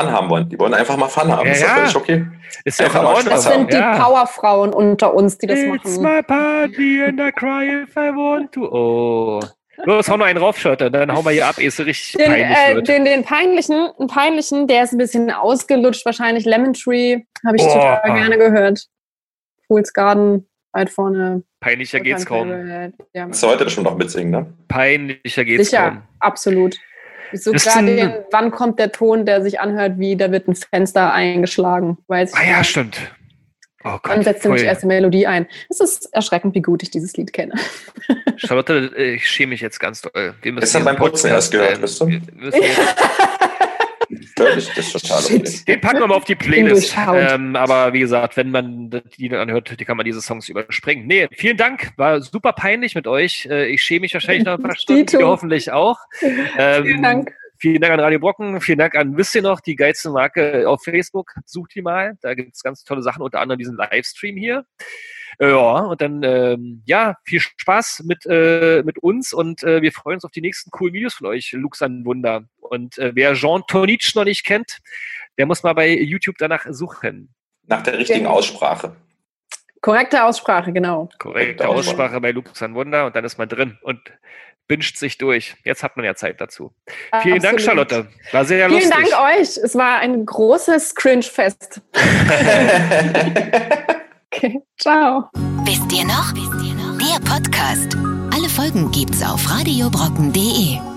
Fun haben wollen. Die wollen einfach mal Fun haben. Ja, ist ja. völlig okay. Ist ja auch Einfach in mal Ordnung. Spaß Das sind die ja. Powerfrauen unter uns, die das It's machen. my party and I cry if I want to. Oh. Los, hau noch einen rauf, Schotte, dann hauen wir hier ab, ehe es so richtig Den, peinlich äh, wird. den, den peinlichen, einen peinlichen, der ist ein bisschen ausgelutscht, wahrscheinlich Lemon Tree, habe ich Oh. total gerne gehört. Fool's Garden, weit vorne. Peinlicher geht's kaum. Ja. Du heute bestimmt noch mitsingen, ne? Peinlicher geht's Sicher, kaum. absolut. Sogar Das den, wann kommt der Ton, der sich anhört, wie da wird ein Fenster eingeschlagen. Weiß ich Ah ja, nicht. stimmt. Oh Gott. Dann setzt nämlich erst die Melodie ein. Es ist erschreckend, wie gut ich dieses Lied kenne. Charlotte, ich schäme mich jetzt ganz doll. Wir müssen Gestern diesen beim Putzen erst gehört, ähm, du? wir müssen das ist total okay. Shit. Den packen wir mal auf die Playlist. Ähm, aber wie gesagt, wenn man die dann anhört, die kann man diese Songs überspringen. Nee, vielen Dank. War super peinlich mit euch. Äh, Ich schäme mich wahrscheinlich noch ein paar Stunden, ihr hoffentlich auch. Ähm, Vielen Dank. Vielen Dank an Radio Brocken. Vielen Dank an, wisst ihr noch, die geilste Marke auf Facebook. Sucht die mal. Da gibt es ganz tolle Sachen, unter anderem diesen Livestream hier. Ja, und dann, ähm, ja, viel Spaß mit, äh, mit uns und äh, wir freuen uns auf die nächsten coolen Videos von euch, Lux an Wunder. Und äh, wer Jean Tonitsch noch nicht kennt, der muss mal bei YouTube danach suchen. Nach der richtigen Genau. Aussprache. Korrekte Aussprache, genau. Korrekte Korrekte Aussprache bei Lux an Wunder und dann ist man drin und binscht sich durch. Jetzt hat man ja Zeit dazu. Vielen Dank, Absolut. Charlotte. War sehr Vielen lustig. Dank euch. Es war ein großes Cringe-Fest. Okay, ciao. Wisst ihr noch? Der Podcast. Alle Folgen gibt's auf radiobrocken.de.